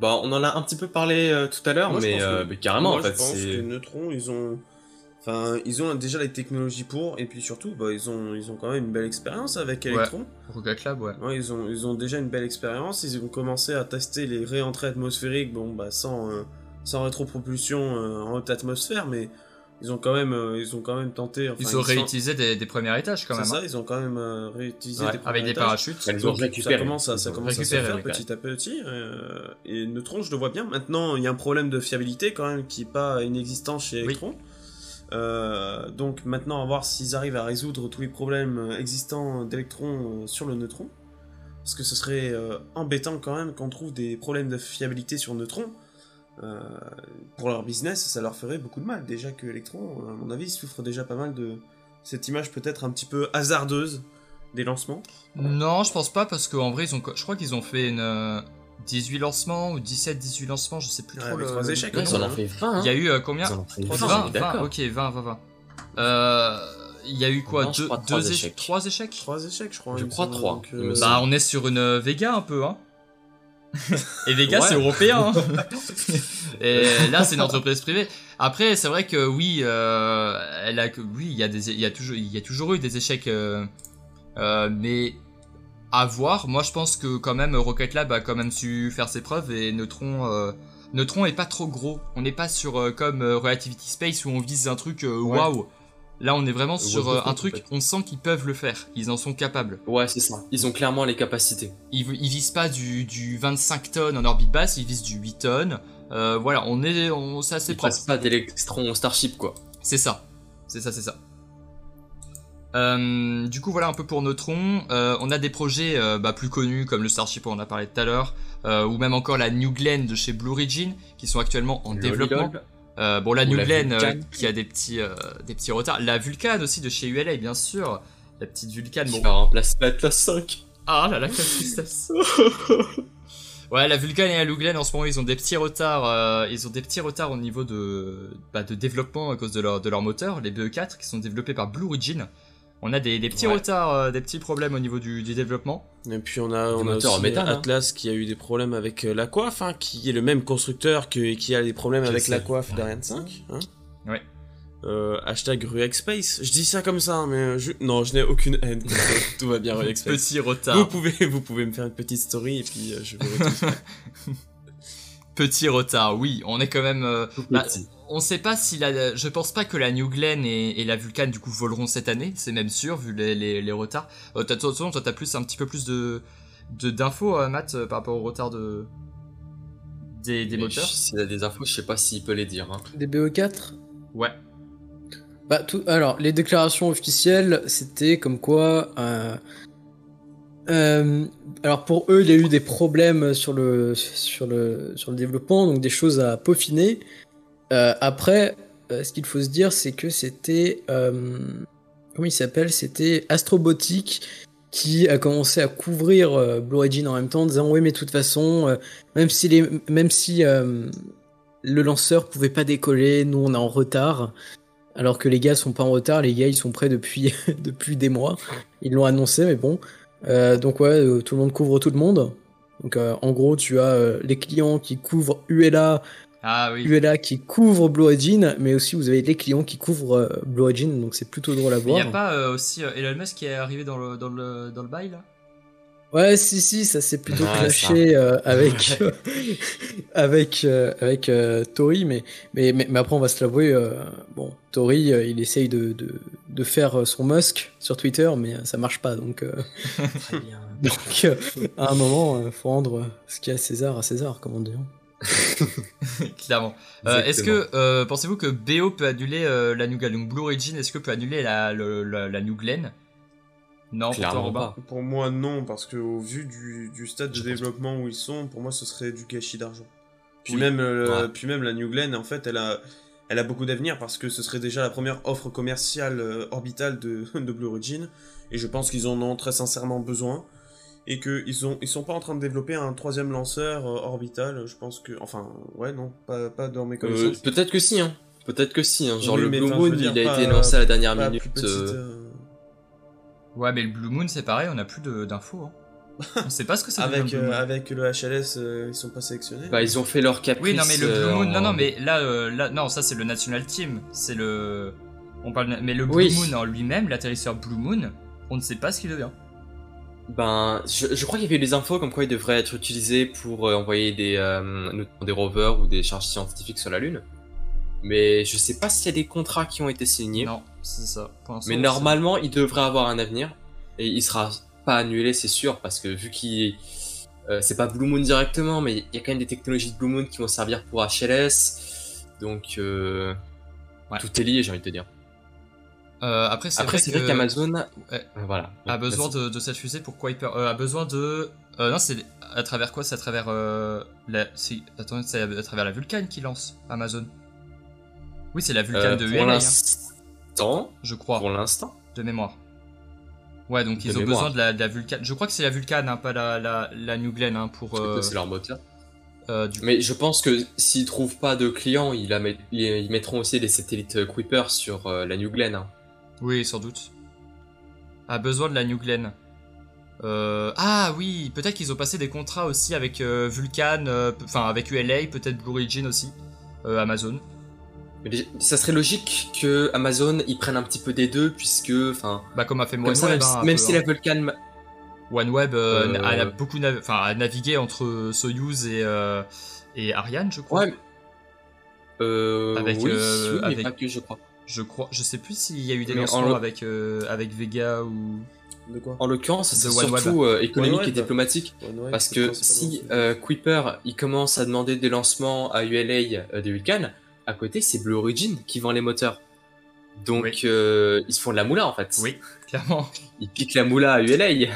Bah, on en a un petit peu parlé euh, tout à l'heure, mais, pense euh, que- mais carrément Moi, en fait. je pense que Neutron, ils ont. Enfin, ils ont déjà les technologies pour, et puis surtout, bah, ils ont, ils ont quand même une belle expérience avec Electron. Rocket Lab, ouais. Ouais, ils ont, ils ont déjà une belle expérience. Ils ont commencé à tester les réentrées atmosphériques, bon, bah, sans, euh, sans rétropropulsion euh, en haute atmosphère, mais ils ont quand même, euh, ils ont quand même tenté. Enfin, Ils ont réutilisé des, des premiers étages quand C'est même. ça, hein. ils ont quand même euh, réutilisé Ouais, des Avec premiers des étages. parachutes. Elles ont récupéré. Ça commence à, ça Ils ont commence à se faire petit à petit. euh, et Neutron, je le vois bien. Maintenant, il y a un problème de fiabilité quand même qui n'est pas inexistant chez Oui. Euh, donc maintenant, à voir s'ils arrivent à résoudre tous les problèmes euh, existants d'Electron euh, sur le Neutron. Parce que ce serait embêtant quand même qu'on trouve des problèmes de fiabilité sur Neutron. Pour leur business, ça leur ferait beaucoup de mal. Déjà que Electron, à mon avis, souffre déjà pas mal de cette image peut-être un petit peu hasardeuse des lancements. Non, je pense pas parce qu'en vrai, ils ont, je crois qu'ils ont fait une 18 lancements ou 17-18 lancements, je sais plus Ouais, trop le. trois échecs, le ils en ont fait 20. Il y a eu euh, combien Ils en ont fait 20, 20, 20, d'accord. ok, 20, 20, 20. Euh, il y a eu quoi Non, je deux, crois deux trois échecs. échecs. Trois échecs Trois échecs, je crois. Je crois semble, trois, donc, il me euh, semble. Bah, on est sur une euh, Vega un peu, hein. Et Vega, Ouais. c'est européen. hein. Et là, c'est une entreprise privée. Après, c'est vrai que oui, euh, elle a, que- oui, il y a des, il y a toujours, il y a toujours eu des échecs, euh, euh, mais à voir. Moi, je pense que quand même Rocket Lab a quand même su faire ses preuves et Neutron, euh, Neutron est pas trop gros. On n'est pas sur euh, comme euh, Relativity Space où on vise un truc euh, waouh. Là, on est vraiment sur euh, un en truc. fait. On sent qu'ils peuvent le faire. Ils en sont capables. Ouais, c'est ça. Ils ont clairement les capacités. Ils, ils visent pas du, du 25 tonnes en orbite basse, ils visent du 8 tonnes. Voilà, on est, on, c'est assez Ils propre. passent pas d'Electron au Starship, quoi. C'est ça. C'est ça, c'est ça. Euh, du coup, voilà un peu pour Neutron. Euh, on a des projets euh, bah, plus connus comme le Starship, on en a parlé tout à l'heure, ou même encore la New Glenn de chez Blue Origin, qui sont actuellement en développement. Bon, la Ou New la Glenn qui a des petits, des petits retards. La Vulcan aussi de chez ULA, bien sûr. La petite Vulcan. Qui Bon, va remplacer l'Atlas 5. ah là là, quelle tristesse. ouais, la Vulcan et la Luglen en ce moment, ils ont des petits retards. euh, ils ont des petits retards au niveau de, bah, de développement à cause de leur, de leur moteur, les BE4, qui sont développés par Blue Origin. On a des, des petits Ouais. retards, euh, des petits problèmes au niveau du, du développement. Et puis on a, on a hein. Atlas qui a eu des problèmes avec euh, la coiffe, hein, qui est le même constructeur que, qui a des problèmes Je avec sais. la coiffe d'Ariane 5. Hein. Ouais. Euh, hashtag Ruexpace. Je dis ça comme ça, mais euh, je... non, je n'ai aucune haine. Tout va bien, Ruexpace. Petit Vous retard. pouvez, vous pouvez me faire une petite story et puis euh, je verrai tout. Petit retard, oui. On est quand même. euh, bah. On sait pas si la. Je pense pas que la New Glenn et, et la Vulcan du coup voleront cette année, c'est même sûr vu les, les, les retards. Euh, t'as- toi, toi, t'as plus un petit peu plus de de- d'infos, euh, Matt, euh, par rapport au retard de des, des moteurs. je- S'il a des infos, je sais pas s'il peut les dire. Hein. Des BE4 Ouais. Bah, tout, alors, les déclarations officielles, c'était comme quoi. euh, euh, alors, pour eux, il y a eu des problèmes sur le, sur le, sur le développement, donc des choses à peaufiner. Euh, après, euh, ce qu'il faut se dire, c'est que c'était. euh, comment il s'appelle C'était Astrobotic qui a commencé à couvrir Blue Origin en même temps, en disant oui mais de toute façon, même si les, même si le lanceur pouvait pas décoller, nous on est en retard. Alors que les gars sont pas en retard, les gars ils sont prêts depuis depuis des mois. Ils l'ont annoncé, mais bon. Donc ouais, tout le monde couvre tout le monde. Donc en gros, tu as les clients qui couvrent ULA, Ah oui. ULA qui couvre Blue Origin, mais aussi vous avez les clients qui couvrent euh, Blue Origin, donc c'est plutôt drôle à Il y voir. a pas euh, aussi euh, Elon Musk qui est arrivé dans le, dans le, dans le bail là? Ouais, si, si, ça s'est plutôt Ouais, clashé euh, avec, avec, euh, avec euh, Tori, mais, mais, mais, mais après, on va se l'avouer, euh, bon, Tori, euh, il essaye de, de, de faire son Musk sur Twitter, mais ça marche pas, donc, euh, Très bien. donc euh, à un moment, euh, faut rendre ce qu'il y a à César à César, comme on dit. Clairement. Euh, est-ce que euh, pensez-vous que BO peut annuler euh, la New Glen Donc Blue Origin, est-ce que peut annuler la, la, la New Glen Non, Clairement pas. Pour moi, non, parce que au vu du, du stade de Je développement où ils sont, pour moi, ce serait du gâchis d'argent. Puis, Oui. même, euh, Ouais. puis même la New Glenn, en fait, elle a, elle a beaucoup d'avenir parce que ce serait déjà la première offre commerciale euh, orbitale de, de Blue Origin. Et je pense qu'ils en ont très sincèrement besoin. Et qu'ils ont, ils sont pas en train de développer un troisième lanceur euh, orbital. Je pense que. Enfin, ouais, non, pas, pas dans mes Euh, connaissances. Peut-être que si, hein. Peut-être que si. Hein. Genre Oui, le Blue Moon, dire, il a pas- été lancé à la dernière minute. petite, euh, euh, Ouais, mais le Blue Moon, c'est pareil, on a plus de- d'infos. Hein. on sait pas ce que le avec, Blue euh, Moon. avec le HLS, euh, ils sont pas sélectionnés. Bah, ils ont fait leur caprice. Oui, non, mais le Blue euh, Moon, non, non, mais là, euh, là, non, ça c'est le National Team, c'est le. On parle, mais le Blue Oui. Moon en lui-même, l'atterrisseur Blue Moon, on ne sait pas ce qu'il devient. Ben, je, je crois qu'il y avait des infos comme quoi il devrait être utilisé pour euh, envoyer des, euh, notamment des rovers ou des charges scientifiques sur la Lune. Mais je sais pas s'il y a des contrats qui ont été signés. Non, c'est ça. Mais normalement, il devrait avoir un avenir. Et il sera pas annulé, c'est sûr, parce que vu qu'il. euh, c'est pas Blue Moon directement, mais il y a quand même des technologies de Blue Moon qui vont servir pour HLS. Donc, euh, Ouais. tout est lié, j'ai envie de te dire. Euh, après, c'est vrai qu'Amazon. Ouais. euh, Voilà. a besoin de, de cette fusée pour Kuiper. Euh, a besoin de. Euh, non, c'est à travers quoi? C'est à travers la. Attends, c'est à travers la Vulcan qui lance Amazon. Oui, c'est la Vulcan Euh, de pour hein, l'instant, je crois, pour l'instant. de mémoire. Ouais, donc De ils ont mémoire. besoin de la, de la Vulcan. Je crois que c'est la Vulcan, hein, pas la, la, la New Glenn, hein, pour. C'est leur moteur. du Mais je pense que s'ils trouvent pas de clients, ils, la met- ils- ils mettront aussi des satellites Kuiper sur la New Glenn. Hein. Oui, sans doute. A besoin de la New Glenn. Euh, ah oui, peut-être qu'ils ont passé des contrats aussi avec euh, Vulcan, euh, enfin avec ULA, peut-être Blue Origin aussi, Amazon. Mais ça serait logique que Amazon ils prennent un petit peu des deux, puisque, enfin, Bah comme a fait OneWeb, même, hein, si- un même peu, si hein. la Vulcan, OneWeb a, beaucoup nav- a navigué entre Soyuz et, et Ariane, je crois. ouais, euh, Avec, oui, euh, oui, mais avec- pas que je crois. Je crois, je sais plus s'il y a eu des lancements le- avec euh, avec Vega ou. De quoi En l'occurrence, c'est surtout euh, économique et diplomatique, parce que si euh, Kuiper il commence à demander des lancements à ULA euh, de Vulcan, à côté c'est Blue Origin qui vend les moteurs. Donc Oui. euh, ils se font de la moula en fait. Oui, clairement. Ils piquent la moula à ULA. Ouais.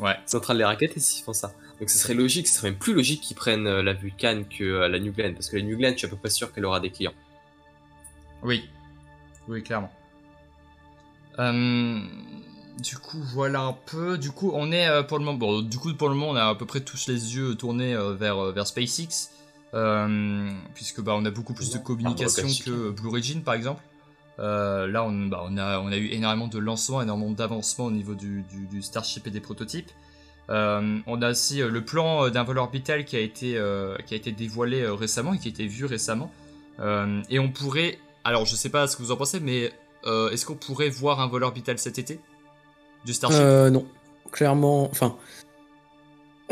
Ils sont en train de les raqueter s'ils font ça. Donc ce serait logique, ce serait même plus logique qu'ils prennent la Vulcan que la New Glenn, parce que la New Glenn, je suis à peu près sûr qu'elle aura des clients. Oui, oui, clairement. Euh, du coup, voilà un peu. Du coup, on est euh, pour le moment. Bon, du coup, pour le moment, on a à peu près tous les yeux tournés euh, vers vers SpaceX, puisque bah on a beaucoup plus de communication que Blue Origin, par exemple. Là, on, bah, on a on a eu énormément de lancements, énormément d'avancements au niveau du, du, du Starship et des prototypes. On a aussi le plan d'un vol orbital qui a été qui a été dévoilé récemment et qui a été vu récemment. Et on pourrait, alors je sais pas ce que vous en pensez, mais euh, est-ce qu'on pourrait voir un vol orbital cet été? Du Starship? Euh, non, clairement. Enfin.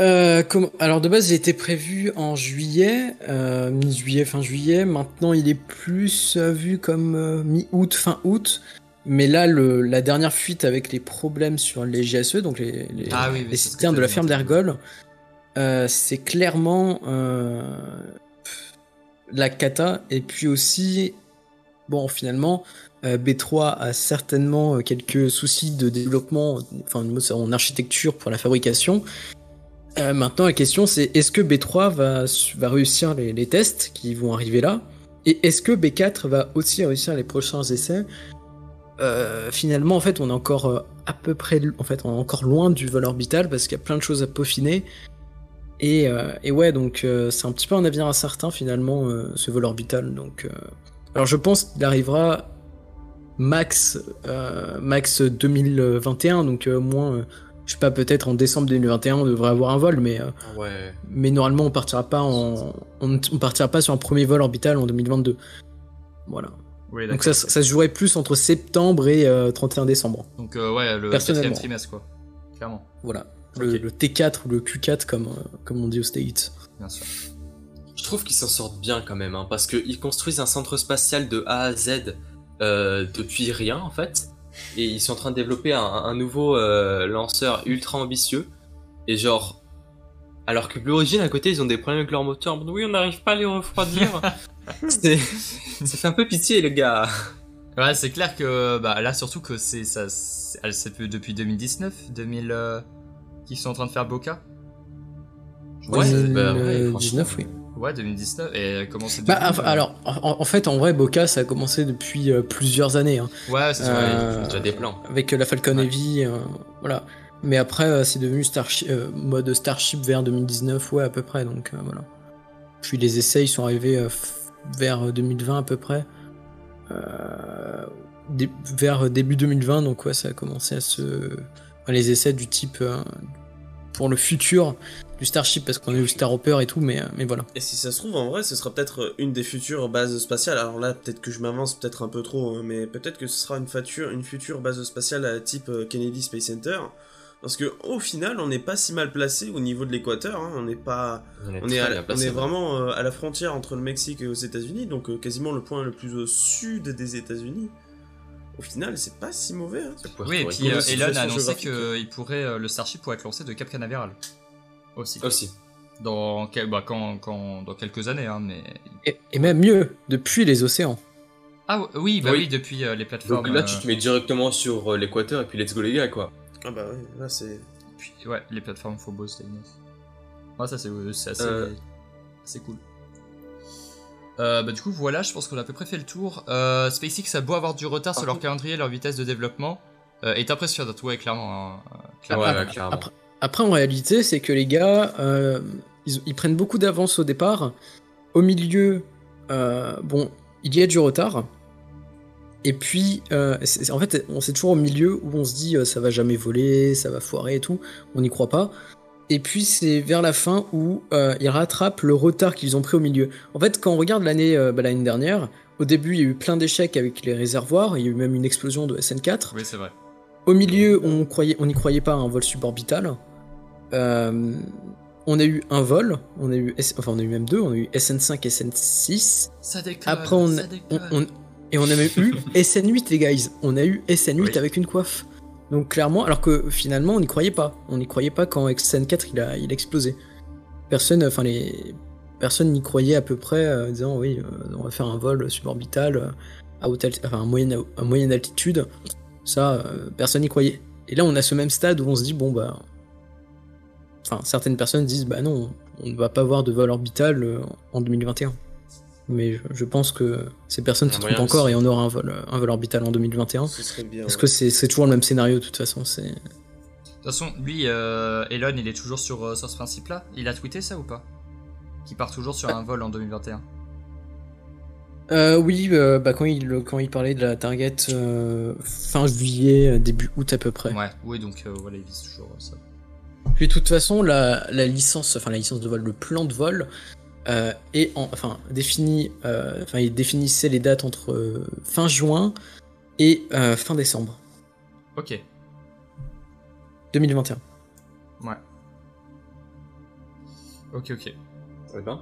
Euh, comme- alors de base, il était prévu en juillet, euh, mi-juillet, fin juillet. Maintenant, il est plus vu comme mi-août, fin août. Mais là, le, la dernière fuite avec les problèmes sur les GSE, donc les, les, Ah oui, les citernes de la ferme d'Ergol, c'est clairement la cata. Et puis aussi, bon, finalement, euh, B3 a certainement euh, quelques soucis de développement, enfin en architecture pour la fabrication. Euh, maintenant, la question c'est est-ce que B3 va, va réussir les, tests qui vont arriver là? Et est-ce que B4 va aussi réussir les prochains essais? Finalement, en fait, on est encore à peu près, en fait, encore loin du vol orbital parce qu'il y a plein de choses à peaufiner. Et, et ouais, donc c'est un petit peu un avenir incertain finalement, ce vol orbital. Donc, alors je pense qu'il arrivera max, max 2021, donc moins, je sais pas, peut-être en décembre 2021 on devrait avoir un vol, mais, ouais. mais normalement on partira pas en, on, on partira pas sur un premier vol orbital en 2022. Voilà. Donc ça, ça, se jouerait plus entre septembre et 31 décembre. Donc ouais, le quatrième trimestre quoi, clairement. Voilà. Le, T4 ou le Q4 comme, euh, comme on dit au States. Bien sûr. Je trouve qu'ils s'en sortent bien quand même, hein, parce qu'ils construisent un centre spatial de A à Z euh, depuis rien en fait, et ils sont en train de développer un, nouveau euh, lanceur ultra ambitieux, et genre, alors que Blue Origin à côté ils ont des problèmes avec leur moteur, oui on n'arrive pas à les refroidir, ça fait un peu pitié les gars. Ouais c'est clair que bah là surtout que c'est ça, c'est depuis 2019, 2000 qui sont en train de faire Boca. Ouais, 2019, bah, oui. Ouais, 2019. Et comment c'est bah, Alors, en, fait, en vrai, Boca, ça a commencé depuis euh, plusieurs années. Hein. Ouais, c'est euh, déjà des plans. Avec la Falcon Heavy, euh, voilà. Mais après, c'est devenu Starship, mode Starship vers 2019, ouais, à peu près. Donc, voilà. Puis les essais, ils sont arrivés vers 2020 à peu près. vers début 2020, donc ouais, ça a commencé à se les essais du type euh, pour le futur du Starship parce qu'on a eu le Star Hopper et tout, mais, euh, mais voilà. Et si ça se trouve, en vrai, ce sera peut-être une des futures bases spatiales. Alors là, peut-être que je m'avance peut-être un peu trop, hein, mais peut-être que ce sera une, future, une future base spatiale à type euh, Kennedy Space Center. Parce que au final, on n'est pas si mal placé au niveau de l'équateur. Hein. On n'est pas, on est, on est vraiment à la frontière entre le Mexique et aux États-Unis, donc quasiment le point le plus au sud des États-Unis au final, c'est pas si mauvais. Hein. Oui, et puis euh, Elon a annoncé que il pourrait, euh, le Starship pourrait être lancé de Cap Canaveral. Aussi. Aussi. Dans, bah, quand, quand, dans quelques années, hein, mais. Et, même mieux, depuis les océans. Ah oui, bah oui, depuis euh, les plateformes. Donc là, tu te mets directement sur l'équateur et puis let's go les gars, quoi. Ah bah oui, là c'est. Puis ouais, les plateformes Phobos, Ah, ça c'est assez, assez cool. Euh, bah, du coup, voilà, je pense qu'on a à peu près fait le tour. Euh, SpaceX a beau avoir du retard sur leur calendrier, leur vitesse de développement, euh, est impressionnant, ouais, clairement. Hein, après, en réalité, c'est que les gars, ils, prennent beaucoup d'avance au départ. Au milieu, bon, il y a du retard. Et puis, en fait, on c'est toujours au milieu où on se dit ça va jamais voler, ça va foirer et tout. On n'y croit pas. Et puis c'est vers la fin où euh, ils rattrapent le retard qu'ils ont pris au milieu. En fait, quand on regarde l'année euh, bah, l'année dernière, au début il y a eu plein d'échecs avec les réservoirs, il y a eu même une explosion de SN4. Oui, c'est vrai. Au milieu, on croyait, on n'y croyait pas à un vol suborbital. Euh, on a eu un vol, on a eu, enfin on a eu même deux, on a eu SN5, SN6. Ça déconne. Après on, et on a même eu SN8 les guys. On a eu SN8 avec une coiffe. Donc clairement, alors que finalement on n'y croyait pas. On n'y croyait pas quand XN4 il a, il a explosé. Personne, enfin les personnes n'y croyaient à peu près, euh, disant oui, euh, on va faire un vol suborbital euh, à, haute enfin, à, moyenne, à moyenne altitude. Ça, personne n'y croyait. Et là on a ce même stade où on se dit bon bah, enfin certaines personnes disent bah non, on ne va pas avoir de vol orbital en 2021 mais je, pense que ces personnes se trompent encore et on aura un vol, un vol orbital en 2021. parce que c'est toujours le même scénario de toute façon. De toute façon, lui, euh, Elon, il est toujours sur, euh, sur ce principe-là. Il a tweeté ça ou pas? Qui part toujours sur un vol en 2021 euh, oui, euh, bah, quand, il, quand il parlait de la target fin juillet, début août à peu près. Ouais, oui, donc voilà, il vise toujours ça. Puis de toute façon, la, la, licence, enfin la licence de vol, le plan de vol, euh, et enfin défini, euh, enfin il définissait les dates entre euh, fin juin et fin décembre. Ok. 2021. Ouais. Ok, ok. Ça va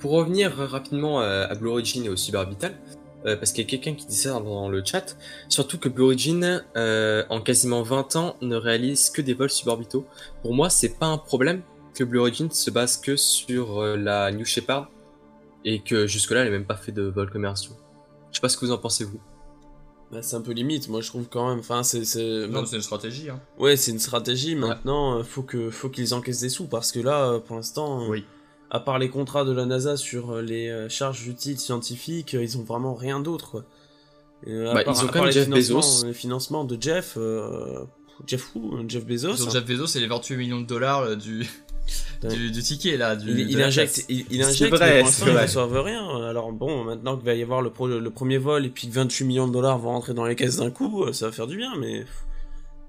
pour revenir rapidement à Blue Origin et au Suborbital, parce qu'il y a quelqu'un qui disait ça dans le chat, surtout que Blue Origin, en quasiment 20 ans, ne réalise que des vols suborbitaux. Pour moi, c'est pas un problème, que Blue Origin se base que sur euh, la New Shepard et que jusque-là, elle n'a même pas fait de vol commerciaux. Je sais pas ce que vous en pensez, vous. Bah, c'est un peu limite, moi je trouve quand même. Enfin, c'est. Non, c'est une stratégie. Hein. Ouais, c'est une stratégie. Maintenant, euh, faut que faut qu'ils encaissent des sous parce que là, euh, pour l'instant, oui. à part les contrats de la NASA sur les charges utiles scientifiques, ils ont vraiment rien d'autre. Et Bah, part- ils ont quand même les Jeff financements- Bezos. Les financements de Jeff, euh, Jeff who Jeff Bezos. Sur hein. Jeff Bezos, c'est les 28 millions de dollars euh, du, Ouais. du, du ticket là. Du, Il, il injecte, il, il C'est injecte, vrai, mais pour c'est l'instant, ils vrai. reçoivent rien. Alors bon, maintenant qu'il va y avoir le, pro- le premier vol et puis que 28 millions de dollars vont rentrer dans les caisses d'un coup, euh, ça va faire du bien, mais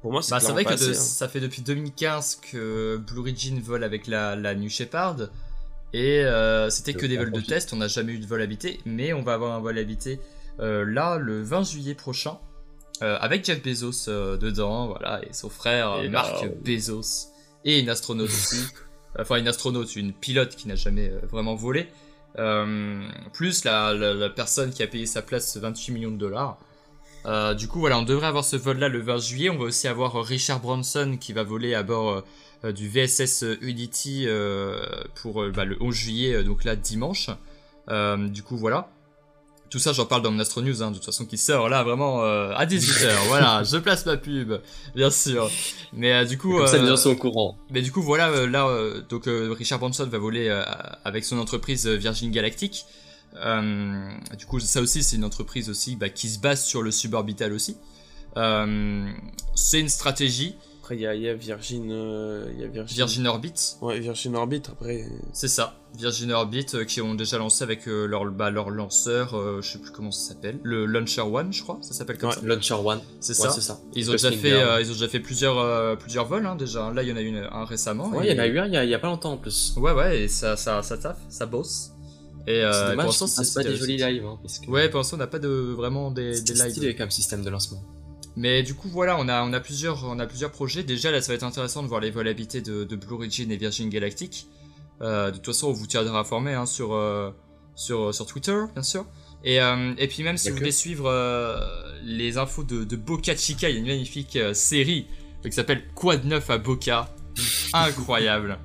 pour moi, c'est Bah, vrai que pas de- assez, hein. ça fait depuis 2015 que Blue Origin vole avec la, la New Shepard. Et euh, c'était que des vols de test, on n'a jamais eu de vol habité, mais on va avoir un vol habité euh, là le 20 juillet prochain, euh, avec Jeff Bezos euh, dedans, voilà, et son frère euh, Et Marc là, Bezos, et une astronaute aussi, enfin une astronaute, une pilote qui n'a jamais vraiment volé, plus la, la- la personne qui a payé sa place 28 millions de dollars. Du coup, voilà, on devrait avoir ce vol-là le 20 juillet. On va aussi avoir Richard Branson qui va voler à bord du VSS Unity pour bah, le 11 juillet, donc là dimanche. Du coup, voilà. Tout ça, j'en parle dans mon Astro News, hein, de toute façon, qui sort là vraiment euh, à 18h. voilà, je place ma pub, bien sûr. Mais euh, du coup, Comme ça, les euh, gens sont au courant. mais du coup, voilà, là, donc Richard Branson va voler avec son entreprise Virgin Galactic. Du coup, ça aussi, c'est une entreprise aussi bah, qui se base sur le suborbital aussi. C'est une stratégie, Après, il y a, il y a Virgin, euh, y a Virgin, Virgin Orbit, Ouais, Virgin Orbit. Après, c'est ça. Virgin Orbit euh, qui ont déjà lancé avec euh, leur, bah, leur lanceur, euh, je sais plus comment ça s'appelle, le Launcher One, je crois, ça s'appelle comme Ouais. ça. Launcher One. C'est Ouais, ça. c'est ça. Ils ont déjà fait, ils ont déjà fait plusieurs, plusieurs vols hein, déjà. Là, il y en a eu un récemment. Ouais, et- il y en a eu un il y a, il y a pas longtemps en plus. Ouais, ouais, et ça, ça, ça taffe, ça bosse. Et euh, c'est pour dommage, l'instant, c'est- pas c'est des jolis lives. Hein, parce que Ouais, pour l'instant, on n'a pas de vraiment des, c'est des lives. stylé comme système de lancement. Mais du coup, voilà, on a, on a plusieurs, on a plusieurs projets. Déjà, là, ça va être intéressant de voir les vols habités de, de Blue Origin et Virgin Galactic. Euh, de toute façon, on vous tiendra informé hein, sur, euh, sur, sur Twitter, bien sûr. Et, euh, et puis même si vous voulez suivre euh, les infos de, de Boca Chica, il y a une magnifique euh, série euh, qui s'appelle Quad 9 à Boca. Incroyable.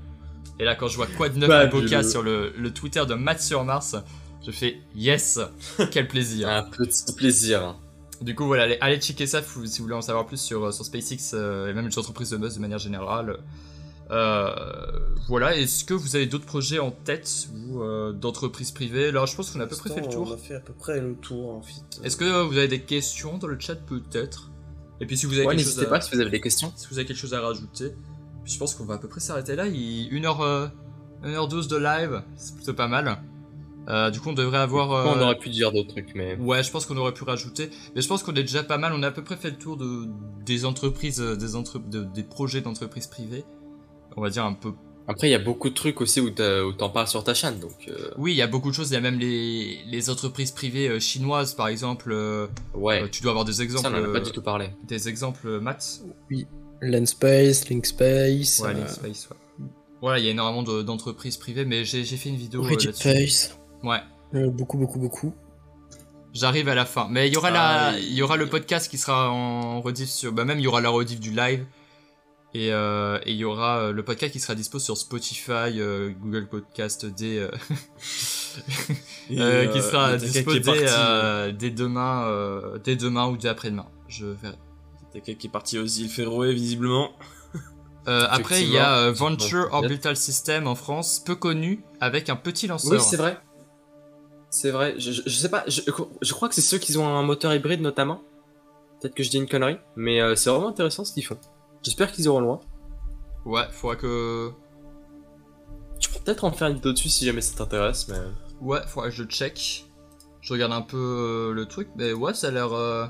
Et là, quand je vois Quad 9 à Boca sur le, le Twitter de Matt sur Mars, je fais yes, quel plaisir. Un petit plaisir. Du coup, voilà, allez, allez checker ça si vous voulez en savoir plus sur, euh, sur SpaceX euh, et même les entreprises de buzz de manière générale. Euh, voilà, est-ce que vous avez d'autres projets en tête ou euh, d'entreprises privées? Là, je pense qu'on a à peu près fait le On tour. a fait à peu près le tour en fait. Est-ce que euh, vous avez des questions dans le chat peut-être? Et puis si vous avez Ouais, quelque chose n'hésitez à, pas si vous avez des questions. si vous avez quelque chose à rajouter, puis je pense qu'on va à peu près s'arrêter là. Il 1h, 1h12 de live, c'est plutôt pas mal. Euh, du coup, on devrait avoir. euh, On aurait pu dire d'autres trucs, mais. Ouais, je pense qu'on aurait pu rajouter, mais je pense qu'on est déjà pas mal. On a à peu près fait le tour de des entreprises, euh, des entre, de- des projets d'entreprises privées. On va dire un peu. Après, il y a beaucoup de trucs aussi où t'en parles sur ta chaîne, donc. euh, Oui, il y a beaucoup de choses. Il y a même les, les entreprises privées euh, chinoises, par exemple. euh, Ouais. euh, tu dois avoir des exemples. ça, on en a pas du tout parlé. Des exemples, euh, Max. Landspace, Linkspace, Ouais, euh, Linkspace, ouais. Voilà, il y a énormément de- d'entreprises privées, mais j'ai fait une vidéo euh, là-dessus. Face. Ouais. Euh, beaucoup, beaucoup, beaucoup. J'arrive à la fin. Mais il y aura Ah, la, il- il y aura le podcast qui sera en rediff sur, bah même il y aura la rediff du live. Et euh, et il y aura euh, le podcast qui sera dispo sur Spotify, euh, Google Podcast dès, euh, Et, euh, qui sera dispo qui dès, parti, euh, dès demain, euh, dès demain ou dès après-demain. Je verrai. A quelqu'un qui est parti aux îles Féroé visiblement. Euh, après, il y a euh. Venture Orbital System en France, peu connu, avec un petit lanceur. Oui, c'est vrai. C'est vrai. Je, je, je sais pas. Je, je crois que c'est ceux qui ont un moteur hybride notamment. Peut-être que je dis une connerie, mais euh, c'est vraiment intéressant ce qu'ils font. J'espère qu'ils auront loin. Ouais, faudra que. Tu pourrais peut-être en faire une vidéo dessus si jamais ça t'intéresse, mais. Ouais, faudra que je check. Je regarde un peu euh, le truc, mais ouais, ça a l'air. euh,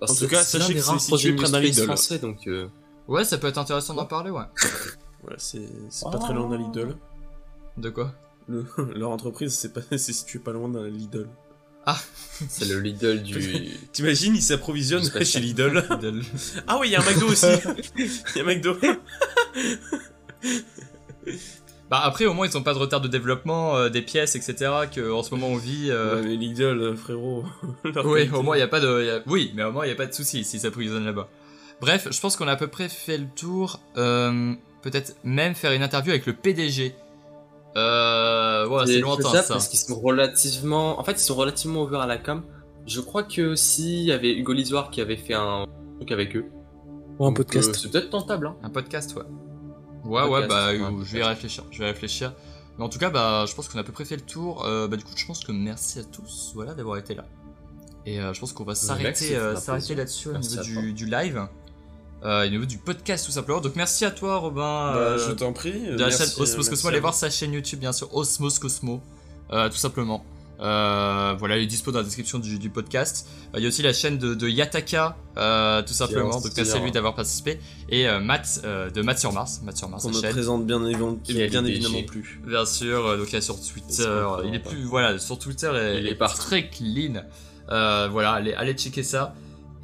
En tout cas, sachez que c'est situé près d'un Lidl. français, donc. euh, Ouais, ça peut être intéressant d'en parler, ouais. Voilà, c'est c'est pas très loin d'un Lidl. De quoi? Le- leur entreprise, c'est pas c'est situé pas loin d'un Lidl. c'est le Lidl du. T'imagines, ils s'approvisionnent chez Lidl. Lidl. Ah oui, il y a un McDo aussi. Il y a un McDo. Bah après, au moins, ils ont pas de retard de développement, euh, des pièces, etc. Que en ce moment on vit. euh, Ouais, mais Lidl, euh, frérot. Oui, au moins, il y a pas de. y a- Oui, mais au moins, il y a pas de souci si ça s'approvisionne là-bas. Bref, je pense qu'on a à peu près fait le tour. Euh, Peut-être même faire une interview avec le PDG. Euh. Ouais, c'est lointain faisable ça. Parce qu'ils sont relativement. En fait, ils sont relativement ouverts à la com. Je crois que s'il y avait Hugo Lisoire qui avait fait un truc avec eux. Ou un podcast. euh, c'est peut-être tentable, hein. Un podcast, ouais. Ouais, ouais, bah, ouais, un je vais réfléchir. Je vais réfléchir. Mais en tout cas, bah, je pense qu'on a à peu près fait le tour. Euh, bah, du coup, je pense que merci à tous, voilà, d'avoir été là. Et euh, je pense qu'on va s'arrêter euh, s'arrêter là-dessus au niveau du, du live. Euh, et au niveau du podcast tout simplement. Donc merci à toi Robin. Bah, euh, je t'en prie. de la chaîne Osmos Cosmo, allez voir sa chaîne YouTube bien sûr, Osmos Cosmo, euh, tout simplement. Euh, voilà, il est dispo dans la description du, du podcast. Euh, Il y a aussi la chaîne de, de Yataka, euh, tout simplement. Donc merci à lui d'avoir participé. Et Matt de Matt sur Mars, Matt sur Mars, sa ne présente bien, évidemment plus. Bien sûr, donc il est sur Twitter. Il est plus, voilà, sur Twitter, il, Il est est très clean. Voilà, allez, allez checker ça.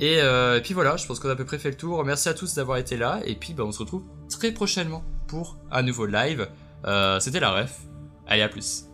Et, euh, et puis voilà, je pense qu'on a à peu près fait le tour. Merci à tous d'avoir été là. Et puis bah, on se retrouve très prochainement pour un nouveau live. Euh, C'était la ref. Allez, à plus.